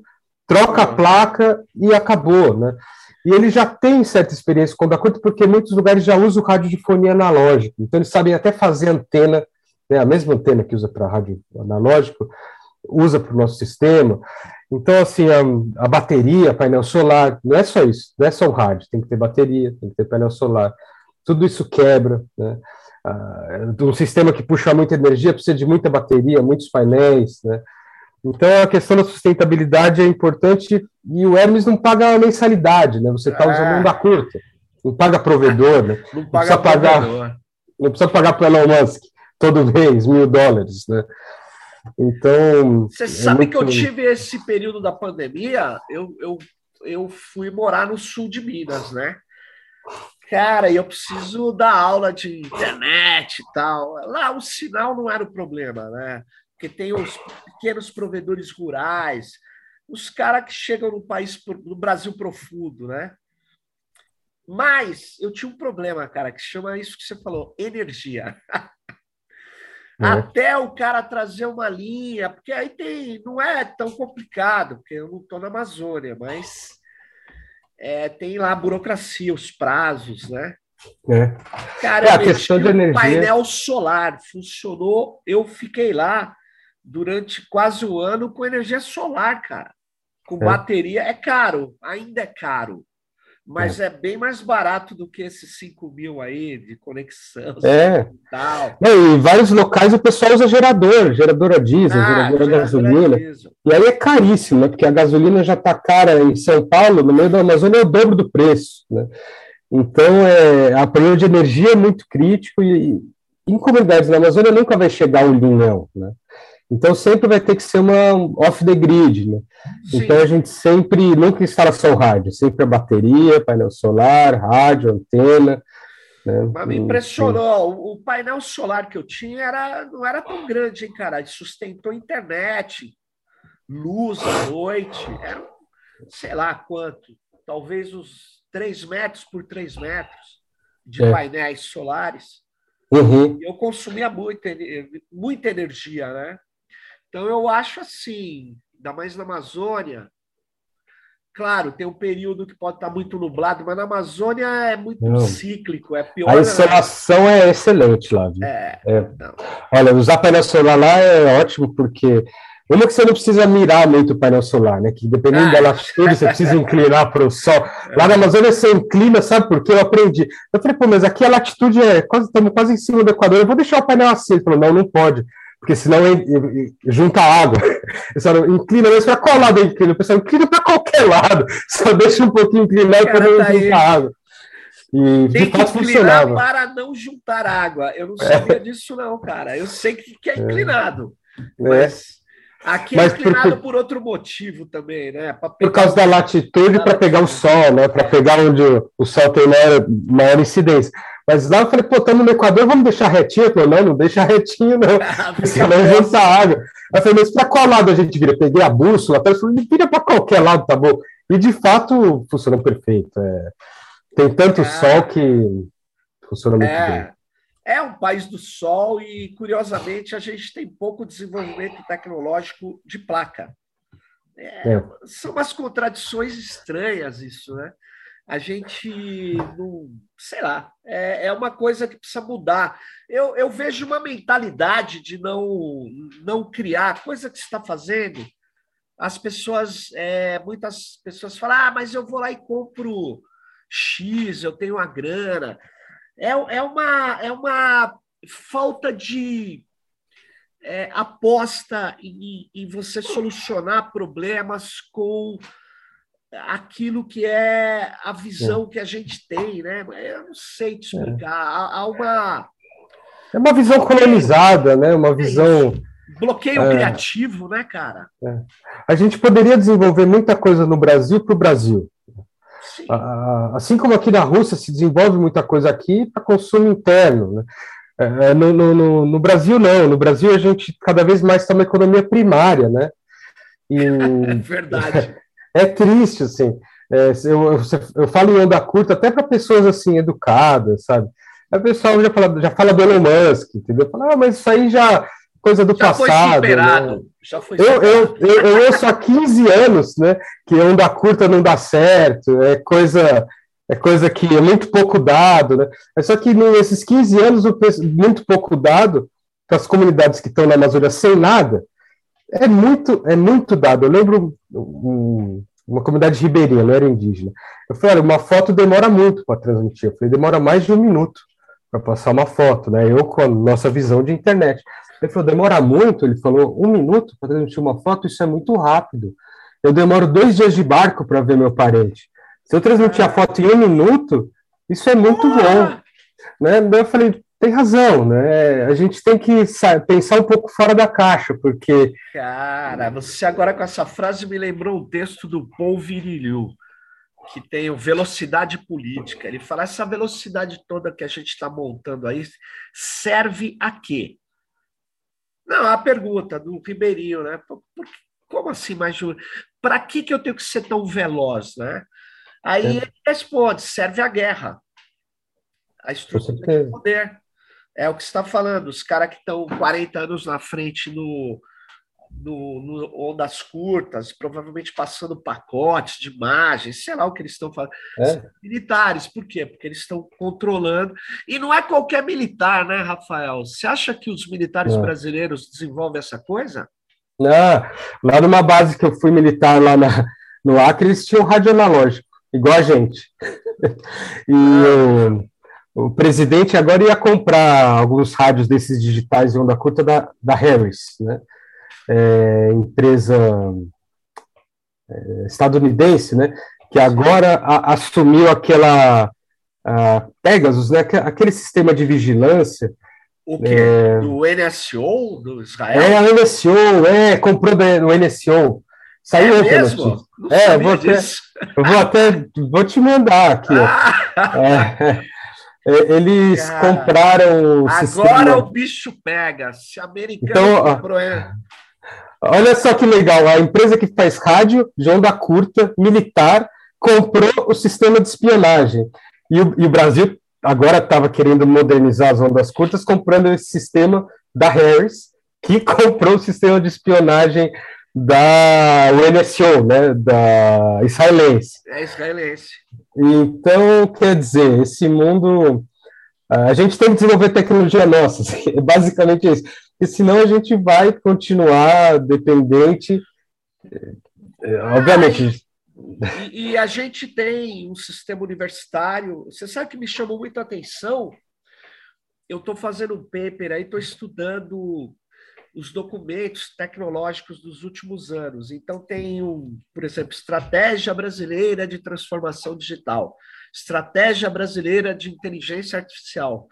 S2: troca a placa e acabou, né? E ele já tem certa experiência com o curta, porque muitos lugares já usam o rádio de analógico, então eles sabem até fazer antena, né, a mesma antena que usa para rádio analógico, usa para o nosso sistema. Então, assim, a, a, bateria, painel solar, não é só isso, não é só o rádio, tem que ter bateria, tem que ter painel solar. Tudo isso quebra, né? Ah, um sistema que puxa muita energia precisa de muita bateria, muitos painéis, né? Então, a questão da sustentabilidade é importante e o Hermes não paga a mensalidade, né? Você está é. usando um da curta, não paga provedor, né?
S1: Não, não paga provedor. Pagar,
S2: não precisa pagar para Elon Musk todo mês mil dólares, né? Então.
S1: Você é sabe muito... que eu tive esse período da pandemia, eu, eu, eu fui morar no sul de Minas, né? Cara, eu preciso dar aula de internet e tal. Lá o sinal não era o problema, né? Porque tem os pequenos provedores rurais, os caras que chegam no país, no Brasil profundo, né? Mas eu tinha um problema, cara, que chama isso que você falou, energia. É. Até o cara trazer uma linha, porque aí tem, não é tão complicado, porque eu não estou na Amazônia, mas é, tem lá a burocracia, os prazos, né?
S2: É.
S1: Cara, é, a questão de energia. painel solar funcionou. Eu fiquei lá durante quase um ano com energia solar, cara. Com é. bateria é caro, ainda é caro mas é. é. bem mais barato do que esses 5 mil aí de conexão.
S2: É. E, tal. É, em vários locais o pessoal usa gerador, gerador a diesel, ah, gerador a gasolina. E aí é caríssimo, né? Porque a gasolina já está cara em São Paulo, no meio da Amazônia é o dobro do preço. Né? Então, é, a período de energia é muito crítico e, em comunidades na Amazônia nunca vai chegar o linhão, né? Então sempre vai ter que ser uma off the grid, né? Então a gente sempre, nunca instala só o rádio, sempre a bateria, painel solar, rádio, antena. Né?
S1: Mas me impressionou, o painel solar que eu tinha era, não era tão grande, hein, cara? Ele sustentou internet, luz à noite, era sei lá quanto, talvez uns 3 metros por 3 metros de é. painéis solares.
S2: Uhum.
S1: Eu consumia muita, muita energia, né? Então, eu acho assim, ainda mais na Amazônia, Claro, tem um período que pode estar muito nublado, mas na Amazônia é muito não. cíclico, é pior.
S2: A insolação é excelente lá.
S1: É, é.
S2: Olha, usar painel solar lá é ótimo, porque uma que você não precisa mirar muito o painel solar, né? Que dependendo ah. da latitude, você precisa inclinar para o sol. Lá na Amazônia você inclina, sabe por quê? Eu aprendi. Eu falei, pô, mas aqui a latitude é quase, estamos quase em cima do Equador, eu vou deixar o painel assim. Ele falou, não, não pode porque senão junta água. Pessoal, inclina, mas para qual lado inclina? O pessoal inclina para qualquer lado, só deixa um pouquinho inclinado para não tá juntar água.
S1: E Tem que inclinar para não juntar água. Eu não sabia é. disso, não, cara. Eu sei que é inclinado, é. mas aqui é mas inclinado por, por outro motivo também, né?
S2: Por causa da latitude para pegar o sol, né? Para pegar onde o sol tem maior, maior incidência. Mas lá eu falei, pô, estamos no Equador, vamos deixar retinho? Eu falei, não, não deixa retinho, não, porque senão junta água. Eu falei, mas para qual lado a gente vira? Peguei a bússola, eu falei, vira para qualquer lado, tá bom. E de fato funcionou perfeito. É, tem tanto é, sol que funciona muito é, bem.
S1: É um país do sol e, curiosamente, a gente tem pouco desenvolvimento tecnológico de placa. É, é. São umas contradições estranhas isso, né? A gente não, sei lá, é, é uma coisa que precisa mudar. Eu, eu vejo uma mentalidade de não, não criar coisa que está fazendo. As pessoas, é, muitas pessoas falam, ah, mas eu vou lá e compro X, eu tenho a grana. É, é, uma, é uma falta de é, aposta em, em você solucionar problemas com aquilo que é a visão é. que a gente tem, né? Eu não sei te explicar. É. Há, há, uma.
S2: É uma visão colonizada, né? Uma é visão.
S1: Bloqueio é. criativo, né, cara?
S2: É. A gente poderia desenvolver muita coisa no Brasil para o Brasil. Sim. Assim como aqui na Rússia se desenvolve muita coisa aqui para consumo interno, né? No, no, no, Brasil, não. No Brasil, a gente cada vez mais está uma economia primária, né?
S1: E... É verdade.
S2: É triste, assim. É, eu, eu, eu, falo em onda curta até para pessoas assim, educadas, sabe? A pessoa já fala, já fala do Elon Musk, entendeu? Fala, ah, mas isso aí já. coisa do
S1: já
S2: passado. Foi
S1: superado. Né? Já
S2: foi eu, eu, eu, eu ouço há 15 anos né, que onda curta não dá certo, é coisa é coisa que é muito pouco dado, né? Mas só que nesses 15 anos, muito pouco dado para as comunidades que estão na Amazônia sem nada, é muito, é muito dado. Eu lembro um, uma comunidade ribeirinha, não era indígena. Eu falei, olha, uma foto demora muito para transmitir. Eu falei, demora mais de um minuto para passar uma foto, né? Eu com a nossa visão de internet. Ele falou, demora muito? Ele falou, um minuto para transmitir uma foto, isso é muito rápido. Eu demoro dois dias de barco para ver meu parente. Se eu transmitir a foto em um minuto, isso é muito bom. Né? Eu falei, tem razão, né? A gente tem que pensar um pouco fora da caixa, porque.
S1: Cara, você agora com essa frase me lembrou um texto do Paul Virilio, que tem o Velocidade Política. Ele fala: essa velocidade toda que a gente está montando aí serve a quê? Não, a pergunta do Ribeirinho, né? Por, por, como assim, mais Para que, que eu tenho que ser tão veloz, né? Aí é. ele responde: serve a guerra. A estrutura de poder. É o que você está falando, os caras que estão 40 anos na frente no, no, no, ondas curtas, provavelmente passando pacotes de imagens, sei lá o que eles estão falando. É. Militares, por quê? Porque eles estão controlando. E não é qualquer militar, né, Rafael? Você acha que os militares brasileiros desenvolvem essa coisa?
S2: Não, lá numa base que eu fui militar lá na, no Acre, eles tinham rádio analógico, igual a gente. e ah o presidente agora ia comprar alguns rádios desses digitais de onda curta da, da Harris, né? É, empresa é, estadunidense, né? Que agora a, assumiu aquela a Pegasus, né? Aquele sistema de vigilância.
S1: O que? É, do NSO, do Israel?
S2: É, o NSO, é, comprou do NSO. Saiu é
S1: mesmo?
S2: é, vou até, eu vou até vou te mandar aqui. Ah! É, eles Cara, compraram
S1: o Agora sistema... o bicho pega. Se americano então, comprou... É...
S2: Olha só que legal, a empresa que faz rádio de onda curta, militar, comprou o sistema de espionagem. E o, e o Brasil agora estava querendo modernizar as ondas curtas, comprando esse sistema da Harris, que comprou o sistema de espionagem da UNSO, né, da israelense.
S1: É israelense.
S2: Então, quer dizer, esse mundo. A gente tem que desenvolver tecnologia nossa, é basicamente isso. Porque senão a gente vai continuar dependente. É, obviamente.
S1: E, e, a gente tem um sistema universitário. Você sabe que me chamou muita atenção? Eu estou fazendo um paper aí, estou estudando os documentos tecnológicos dos últimos anos. Então, tem, um, por exemplo, Estratégia Brasileira de Transformação Digital, Estratégia Brasileira de Inteligência Artificial.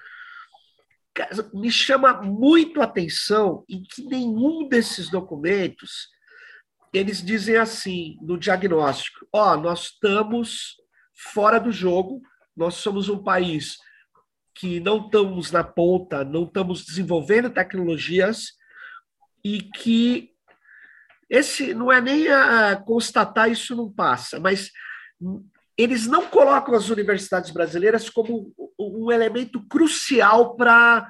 S1: Me chama muito a atenção em que nenhum desses documentos eles dizem assim no diagnóstico: ó, oh, nós estamos fora do jogo, nós somos um país que não estamos na ponta, não estamos desenvolvendo tecnologias e que esse não é nem a constatar isso não passa, mas eles não colocam as universidades brasileiras como um elemento crucial para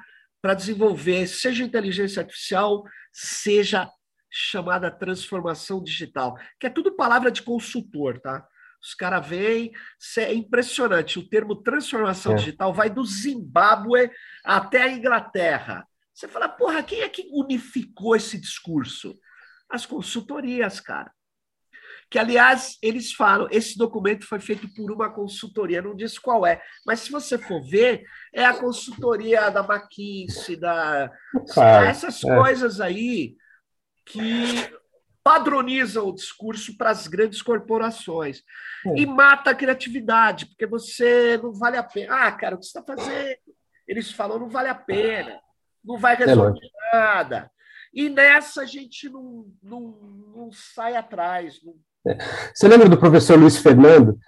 S1: desenvolver, seja inteligência artificial, seja chamada transformação digital, que é tudo palavra de consultor, tá? Os caras veem, é impressionante. O termo transformação é. digital vai do Zimbábue até a Inglaterra. Você fala, porra, quem é que unificou esse discurso? As consultorias, cara. Que, aliás, eles falam, esse documento foi feito por uma consultoria, não diz qual é, mas se você for ver, é a consultoria da McKinsey, da claro, essas é. coisas aí que padronizam o discurso para as grandes corporações. É. E mata a criatividade, porque você não vale a pena. Ah, cara, o que você está fazendo? Eles falam, não vale a pena não vai é resolver é nada. E nessa a gente não, não, não sai atrás. Não...
S2: É. Você lembra do professor Luiz Fernando,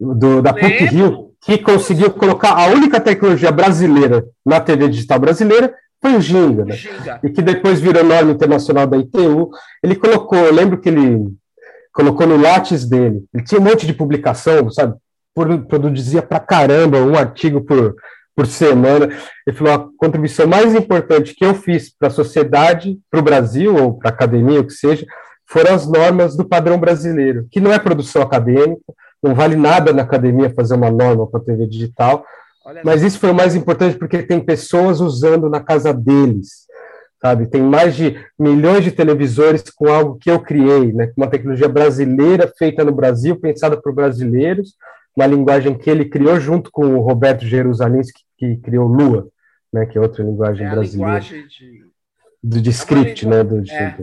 S2: do, da PUC Rio, que conseguiu colocar a única tecnologia brasileira na TV digital brasileira? Foi o Ginga, né? Ginga. E que depois virou norma internacional da ITU. Ele colocou, eu lembro que ele colocou no Lattes dele, ele tinha um monte de publicação, sabe? produzia pra caramba um artigo por, por semana. Ele falou: a contribuição mais importante que eu fiz para a sociedade, para o Brasil, ou para a academia, o que seja, foram as normas do padrão brasileiro, que não é produção acadêmica, não vale nada na academia fazer uma norma para a TV digital, mas isso foi o mais importante porque tem pessoas usando na casa deles, sabe? Tem mais de milhões de televisores com algo que eu criei, né? Uma tecnologia brasileira feita no Brasil, pensada por brasileiros, uma linguagem que ele criou junto com o Roberto Jerusalins, que, que criou Lua, né? Que é outra linguagem é brasileira. Linguagem de... Do, de script, é né? Do, de,
S1: é.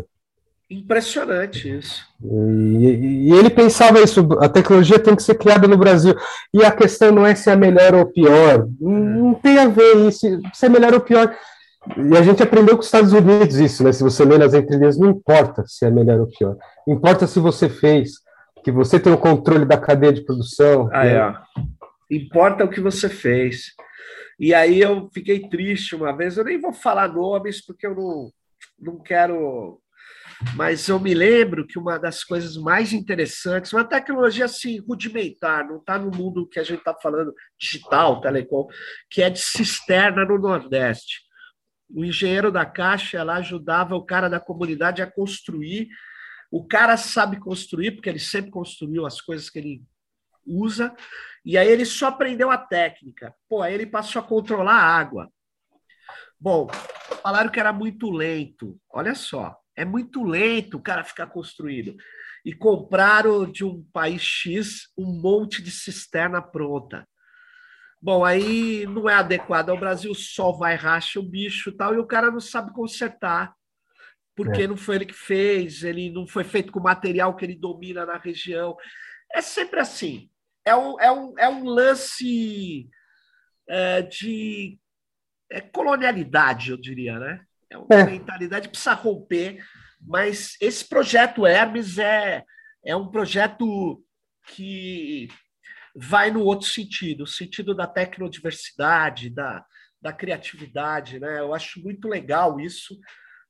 S1: Impressionante isso.
S2: E, e, ele pensava isso, a tecnologia tem que ser criada no Brasil. E a questão não é se é melhor ou pior. Não, não tem a ver isso, se é melhor ou pior. E a gente aprendeu com os Estados Unidos isso, né? Se você lê nas entrelinhas, não importa se é melhor ou pior. Importa se você fez, que você tem o controle da cadeia de produção.
S1: Ah, né? é. Importa o que você fez. E aí eu fiquei triste uma vez, eu nem vou falar nomes, porque eu não, não quero mas eu me lembro que uma das coisas mais interessantes, uma tecnologia assim rudimentar, não está no mundo que a gente está falando digital, telecom, que é de cisterna no Nordeste. O engenheiro da Caixa lá ajudava o cara da comunidade a construir. O cara sabe construir, porque ele sempre construiu as coisas que ele usa, e aí ele só aprendeu a técnica. Pô, aí ele passou a controlar a água. Bom, falaram que era muito lento. Olha só, é muito lento o cara ficar construído. E compraram de um país X um monte de cisterna pronta. Bom, aí não é adequado ao Brasil, o sol vai, racha o bicho tal, e o cara não sabe consertar, porque é. não foi ele que fez, ele não foi feito com material que ele domina na região. É sempre assim. É um, é um, é um lance é, de é colonialidade, eu diria, né? É uma é. mentalidade que precisa romper, mas esse projeto Hermes é, é um projeto que vai no outro sentido, o sentido da tecnodiversidade, da, da criatividade, né? Eu acho muito legal isso.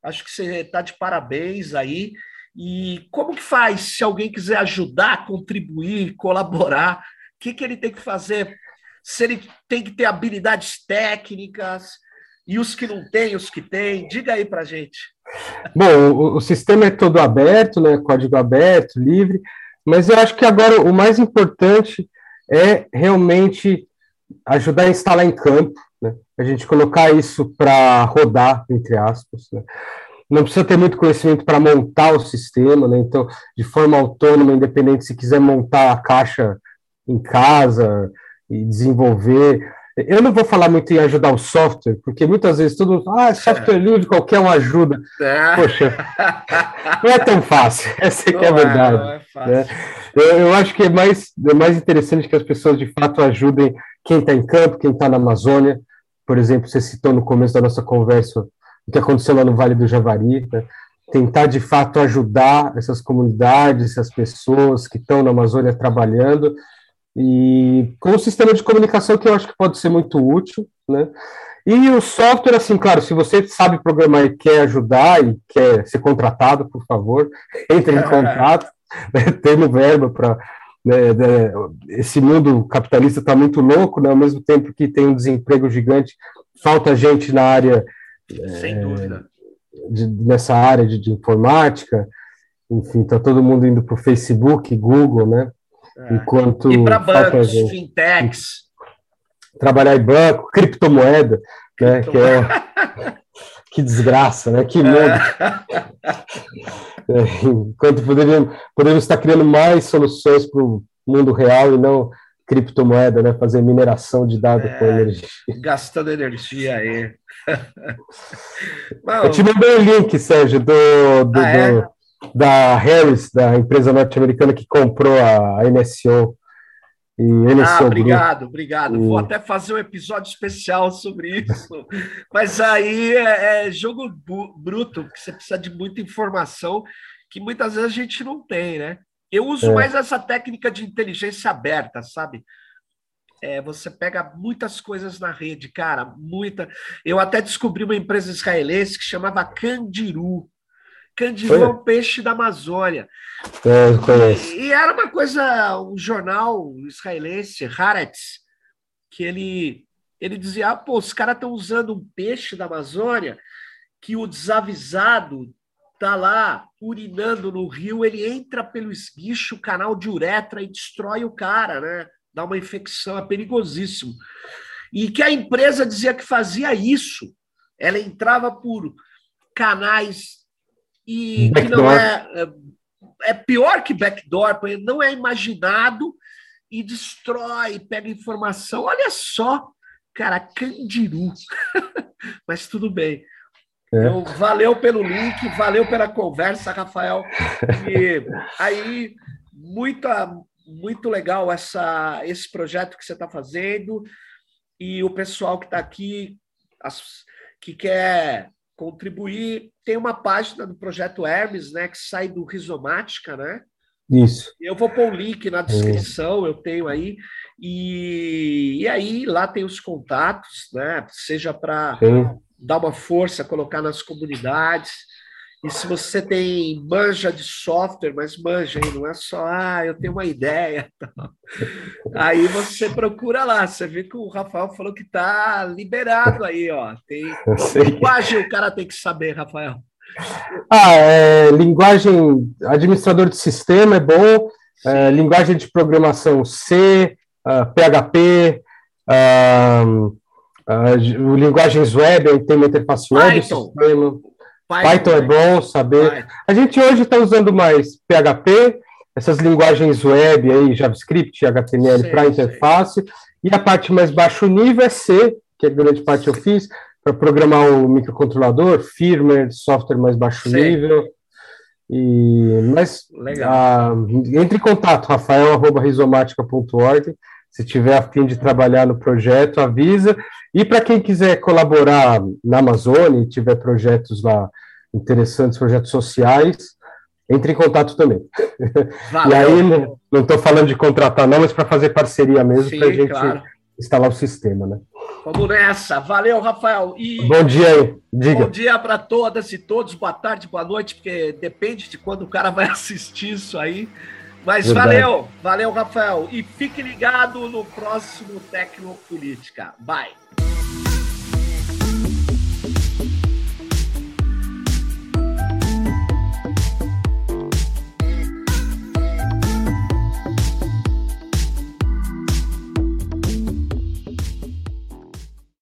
S1: Acho que você está de parabéns aí. E como que faz se alguém quiser ajudar, contribuir, colaborar? O que, que ele tem que fazer? Se ele tem que ter habilidades técnicas, e os que não têm, os que têm? Diga aí para gente.
S2: Bom, o, o, sistema é todo aberto, né? Código aberto, livre, mas eu acho que agora o mais importante é realmente ajudar a instalar em campo, né? A gente colocar isso para rodar, entre aspas, né? Não precisa ter muito conhecimento para montar o sistema, né? Então, de forma autônoma, independente, se quiser montar a caixa em casa e desenvolver, eu não vou falar muito em ajudar o software, porque muitas vezes todo mundo ah, software é. livre, qualquer um ajuda. É. Poxa, não é tão fácil, essa é, é a verdade. É, é eu, eu, acho que é mais, é mais interessante que as pessoas de fato ajudem quem está em campo, quem está na Amazônia. Por exemplo, você citou no começo da nossa conversa o que aconteceu lá no Vale do Javari. Né? Tentar de fato ajudar essas comunidades, essas pessoas que estão na Amazônia trabalhando e com um sistema de comunicação que eu acho que pode ser muito útil, né? E o software, assim, claro, se você sabe programar e quer ajudar e quer ser contratado, por favor, entre em contato, né, tendo verba para. Né, né, esse mundo capitalista está muito louco, né, ao mesmo tempo que tem um desemprego gigante, falta gente na área.
S1: Sem é, dúvida.
S2: De, nessa área de, de informática, enfim, está todo mundo indo para o Facebook, Google, né?
S1: É. Enquanto e para bancos, fintechs.
S2: Trabalhar em banco, criptomoeda, né? Que, é, que desgraça, né? Que mundo. É, enquanto poderíamos, poderíamos estar criando mais soluções para o mundo real e não criptomoeda, né? Fazer mineração de dados é, com energia.
S1: Gastando energia aí.
S2: Eu te mandei o link, Sérgio, do, do, ah, é? do da Harris, da empresa norte-americana que comprou a NSO.
S1: E NSO ah, obrigado, Group. obrigado. E... Vou até fazer um episódio especial sobre isso. Mas aí é, é jogo bruto, porque você precisa de muita informação que muitas vezes a gente não tem, né? Eu uso é. mais essa técnica de inteligência aberta, sabe? É, você pega muitas coisas na rede, cara, muita. Eu até descobri uma empresa israelense que chamava Candiru. Candiru é um peixe da Amazônia.
S2: É, conheço.
S1: E, e, era uma coisa, um jornal israelense, Haaretz, que ele Ele dizia: ah, pô, os caras estão usando um peixe da Amazônia que o desavisado tá lá urinando no rio, ele entra pelo esguicho, canal de uretra e destrói o cara, né? Dá uma infecção, é perigosíssimo. E que a empresa dizia que fazia isso. Ela entrava por canais e backdoor. que não é, é, é pior que backdoor, porque não é imaginado e destrói, pega informação. Olha só, cara, Candiru. Mas tudo bem. É. Então, valeu pelo link, valeu pela conversa, Rafael. E aí, muita, muito legal essa, esse projeto que você está fazendo. E o pessoal que está aqui, as, que quer contribuir, tem uma página do Projeto Hermes, né, que sai do Rizomática, né?
S2: Isso.
S1: Eu vou pôr o link na descrição, eu tenho aí. E, e aí lá tem os contatos, né? Seja para dar uma força, colocar nas comunidades. E se você tem manja de software, mas manja aí, não é só, ah, eu tenho uma ideia. Aí você procura lá. Você vê que o Rafael falou que está liberado aí, ó. Tem linguagem, o cara tem que saber, Rafael.
S2: Ah, é, linguagem, administrador de sistema é bom, é, linguagem de programação C, uh, PHP, uh, uh, linguagens web, tem uma interface web, Python. sistema. Python, é bom saber. Python. A gente hoje está usando mais PHP, essas linguagens web aí, JavaScript, HTML para interface, e a parte mais baixo nível é C, que a grande parte eu fiz, para programar o microcontrolador, firmware, software mais baixo Sei. nível. E, mas ah, entre em contato, rafael.rizomática.org. Se tiver a fim de trabalhar no projeto, avisa. E para quem quiser colaborar na Amazônia e tiver projetos lá interessantes, projetos sociais, entre em contato também. Valeu. E aí, não estou falando de contratar, não, mas para fazer parceria mesmo, para a gente claro. instalar o sistema, né?
S1: Vamos nessa. Valeu, Rafael.
S2: E bom dia aí. Diga.
S1: Bom dia para todas e todos. Boa tarde, boa noite, porque depende de quando o cara vai assistir isso aí. Mas Verdade. valeu, valeu, Rafael. E fique ligado no próximo Tecnopolítica. Bye.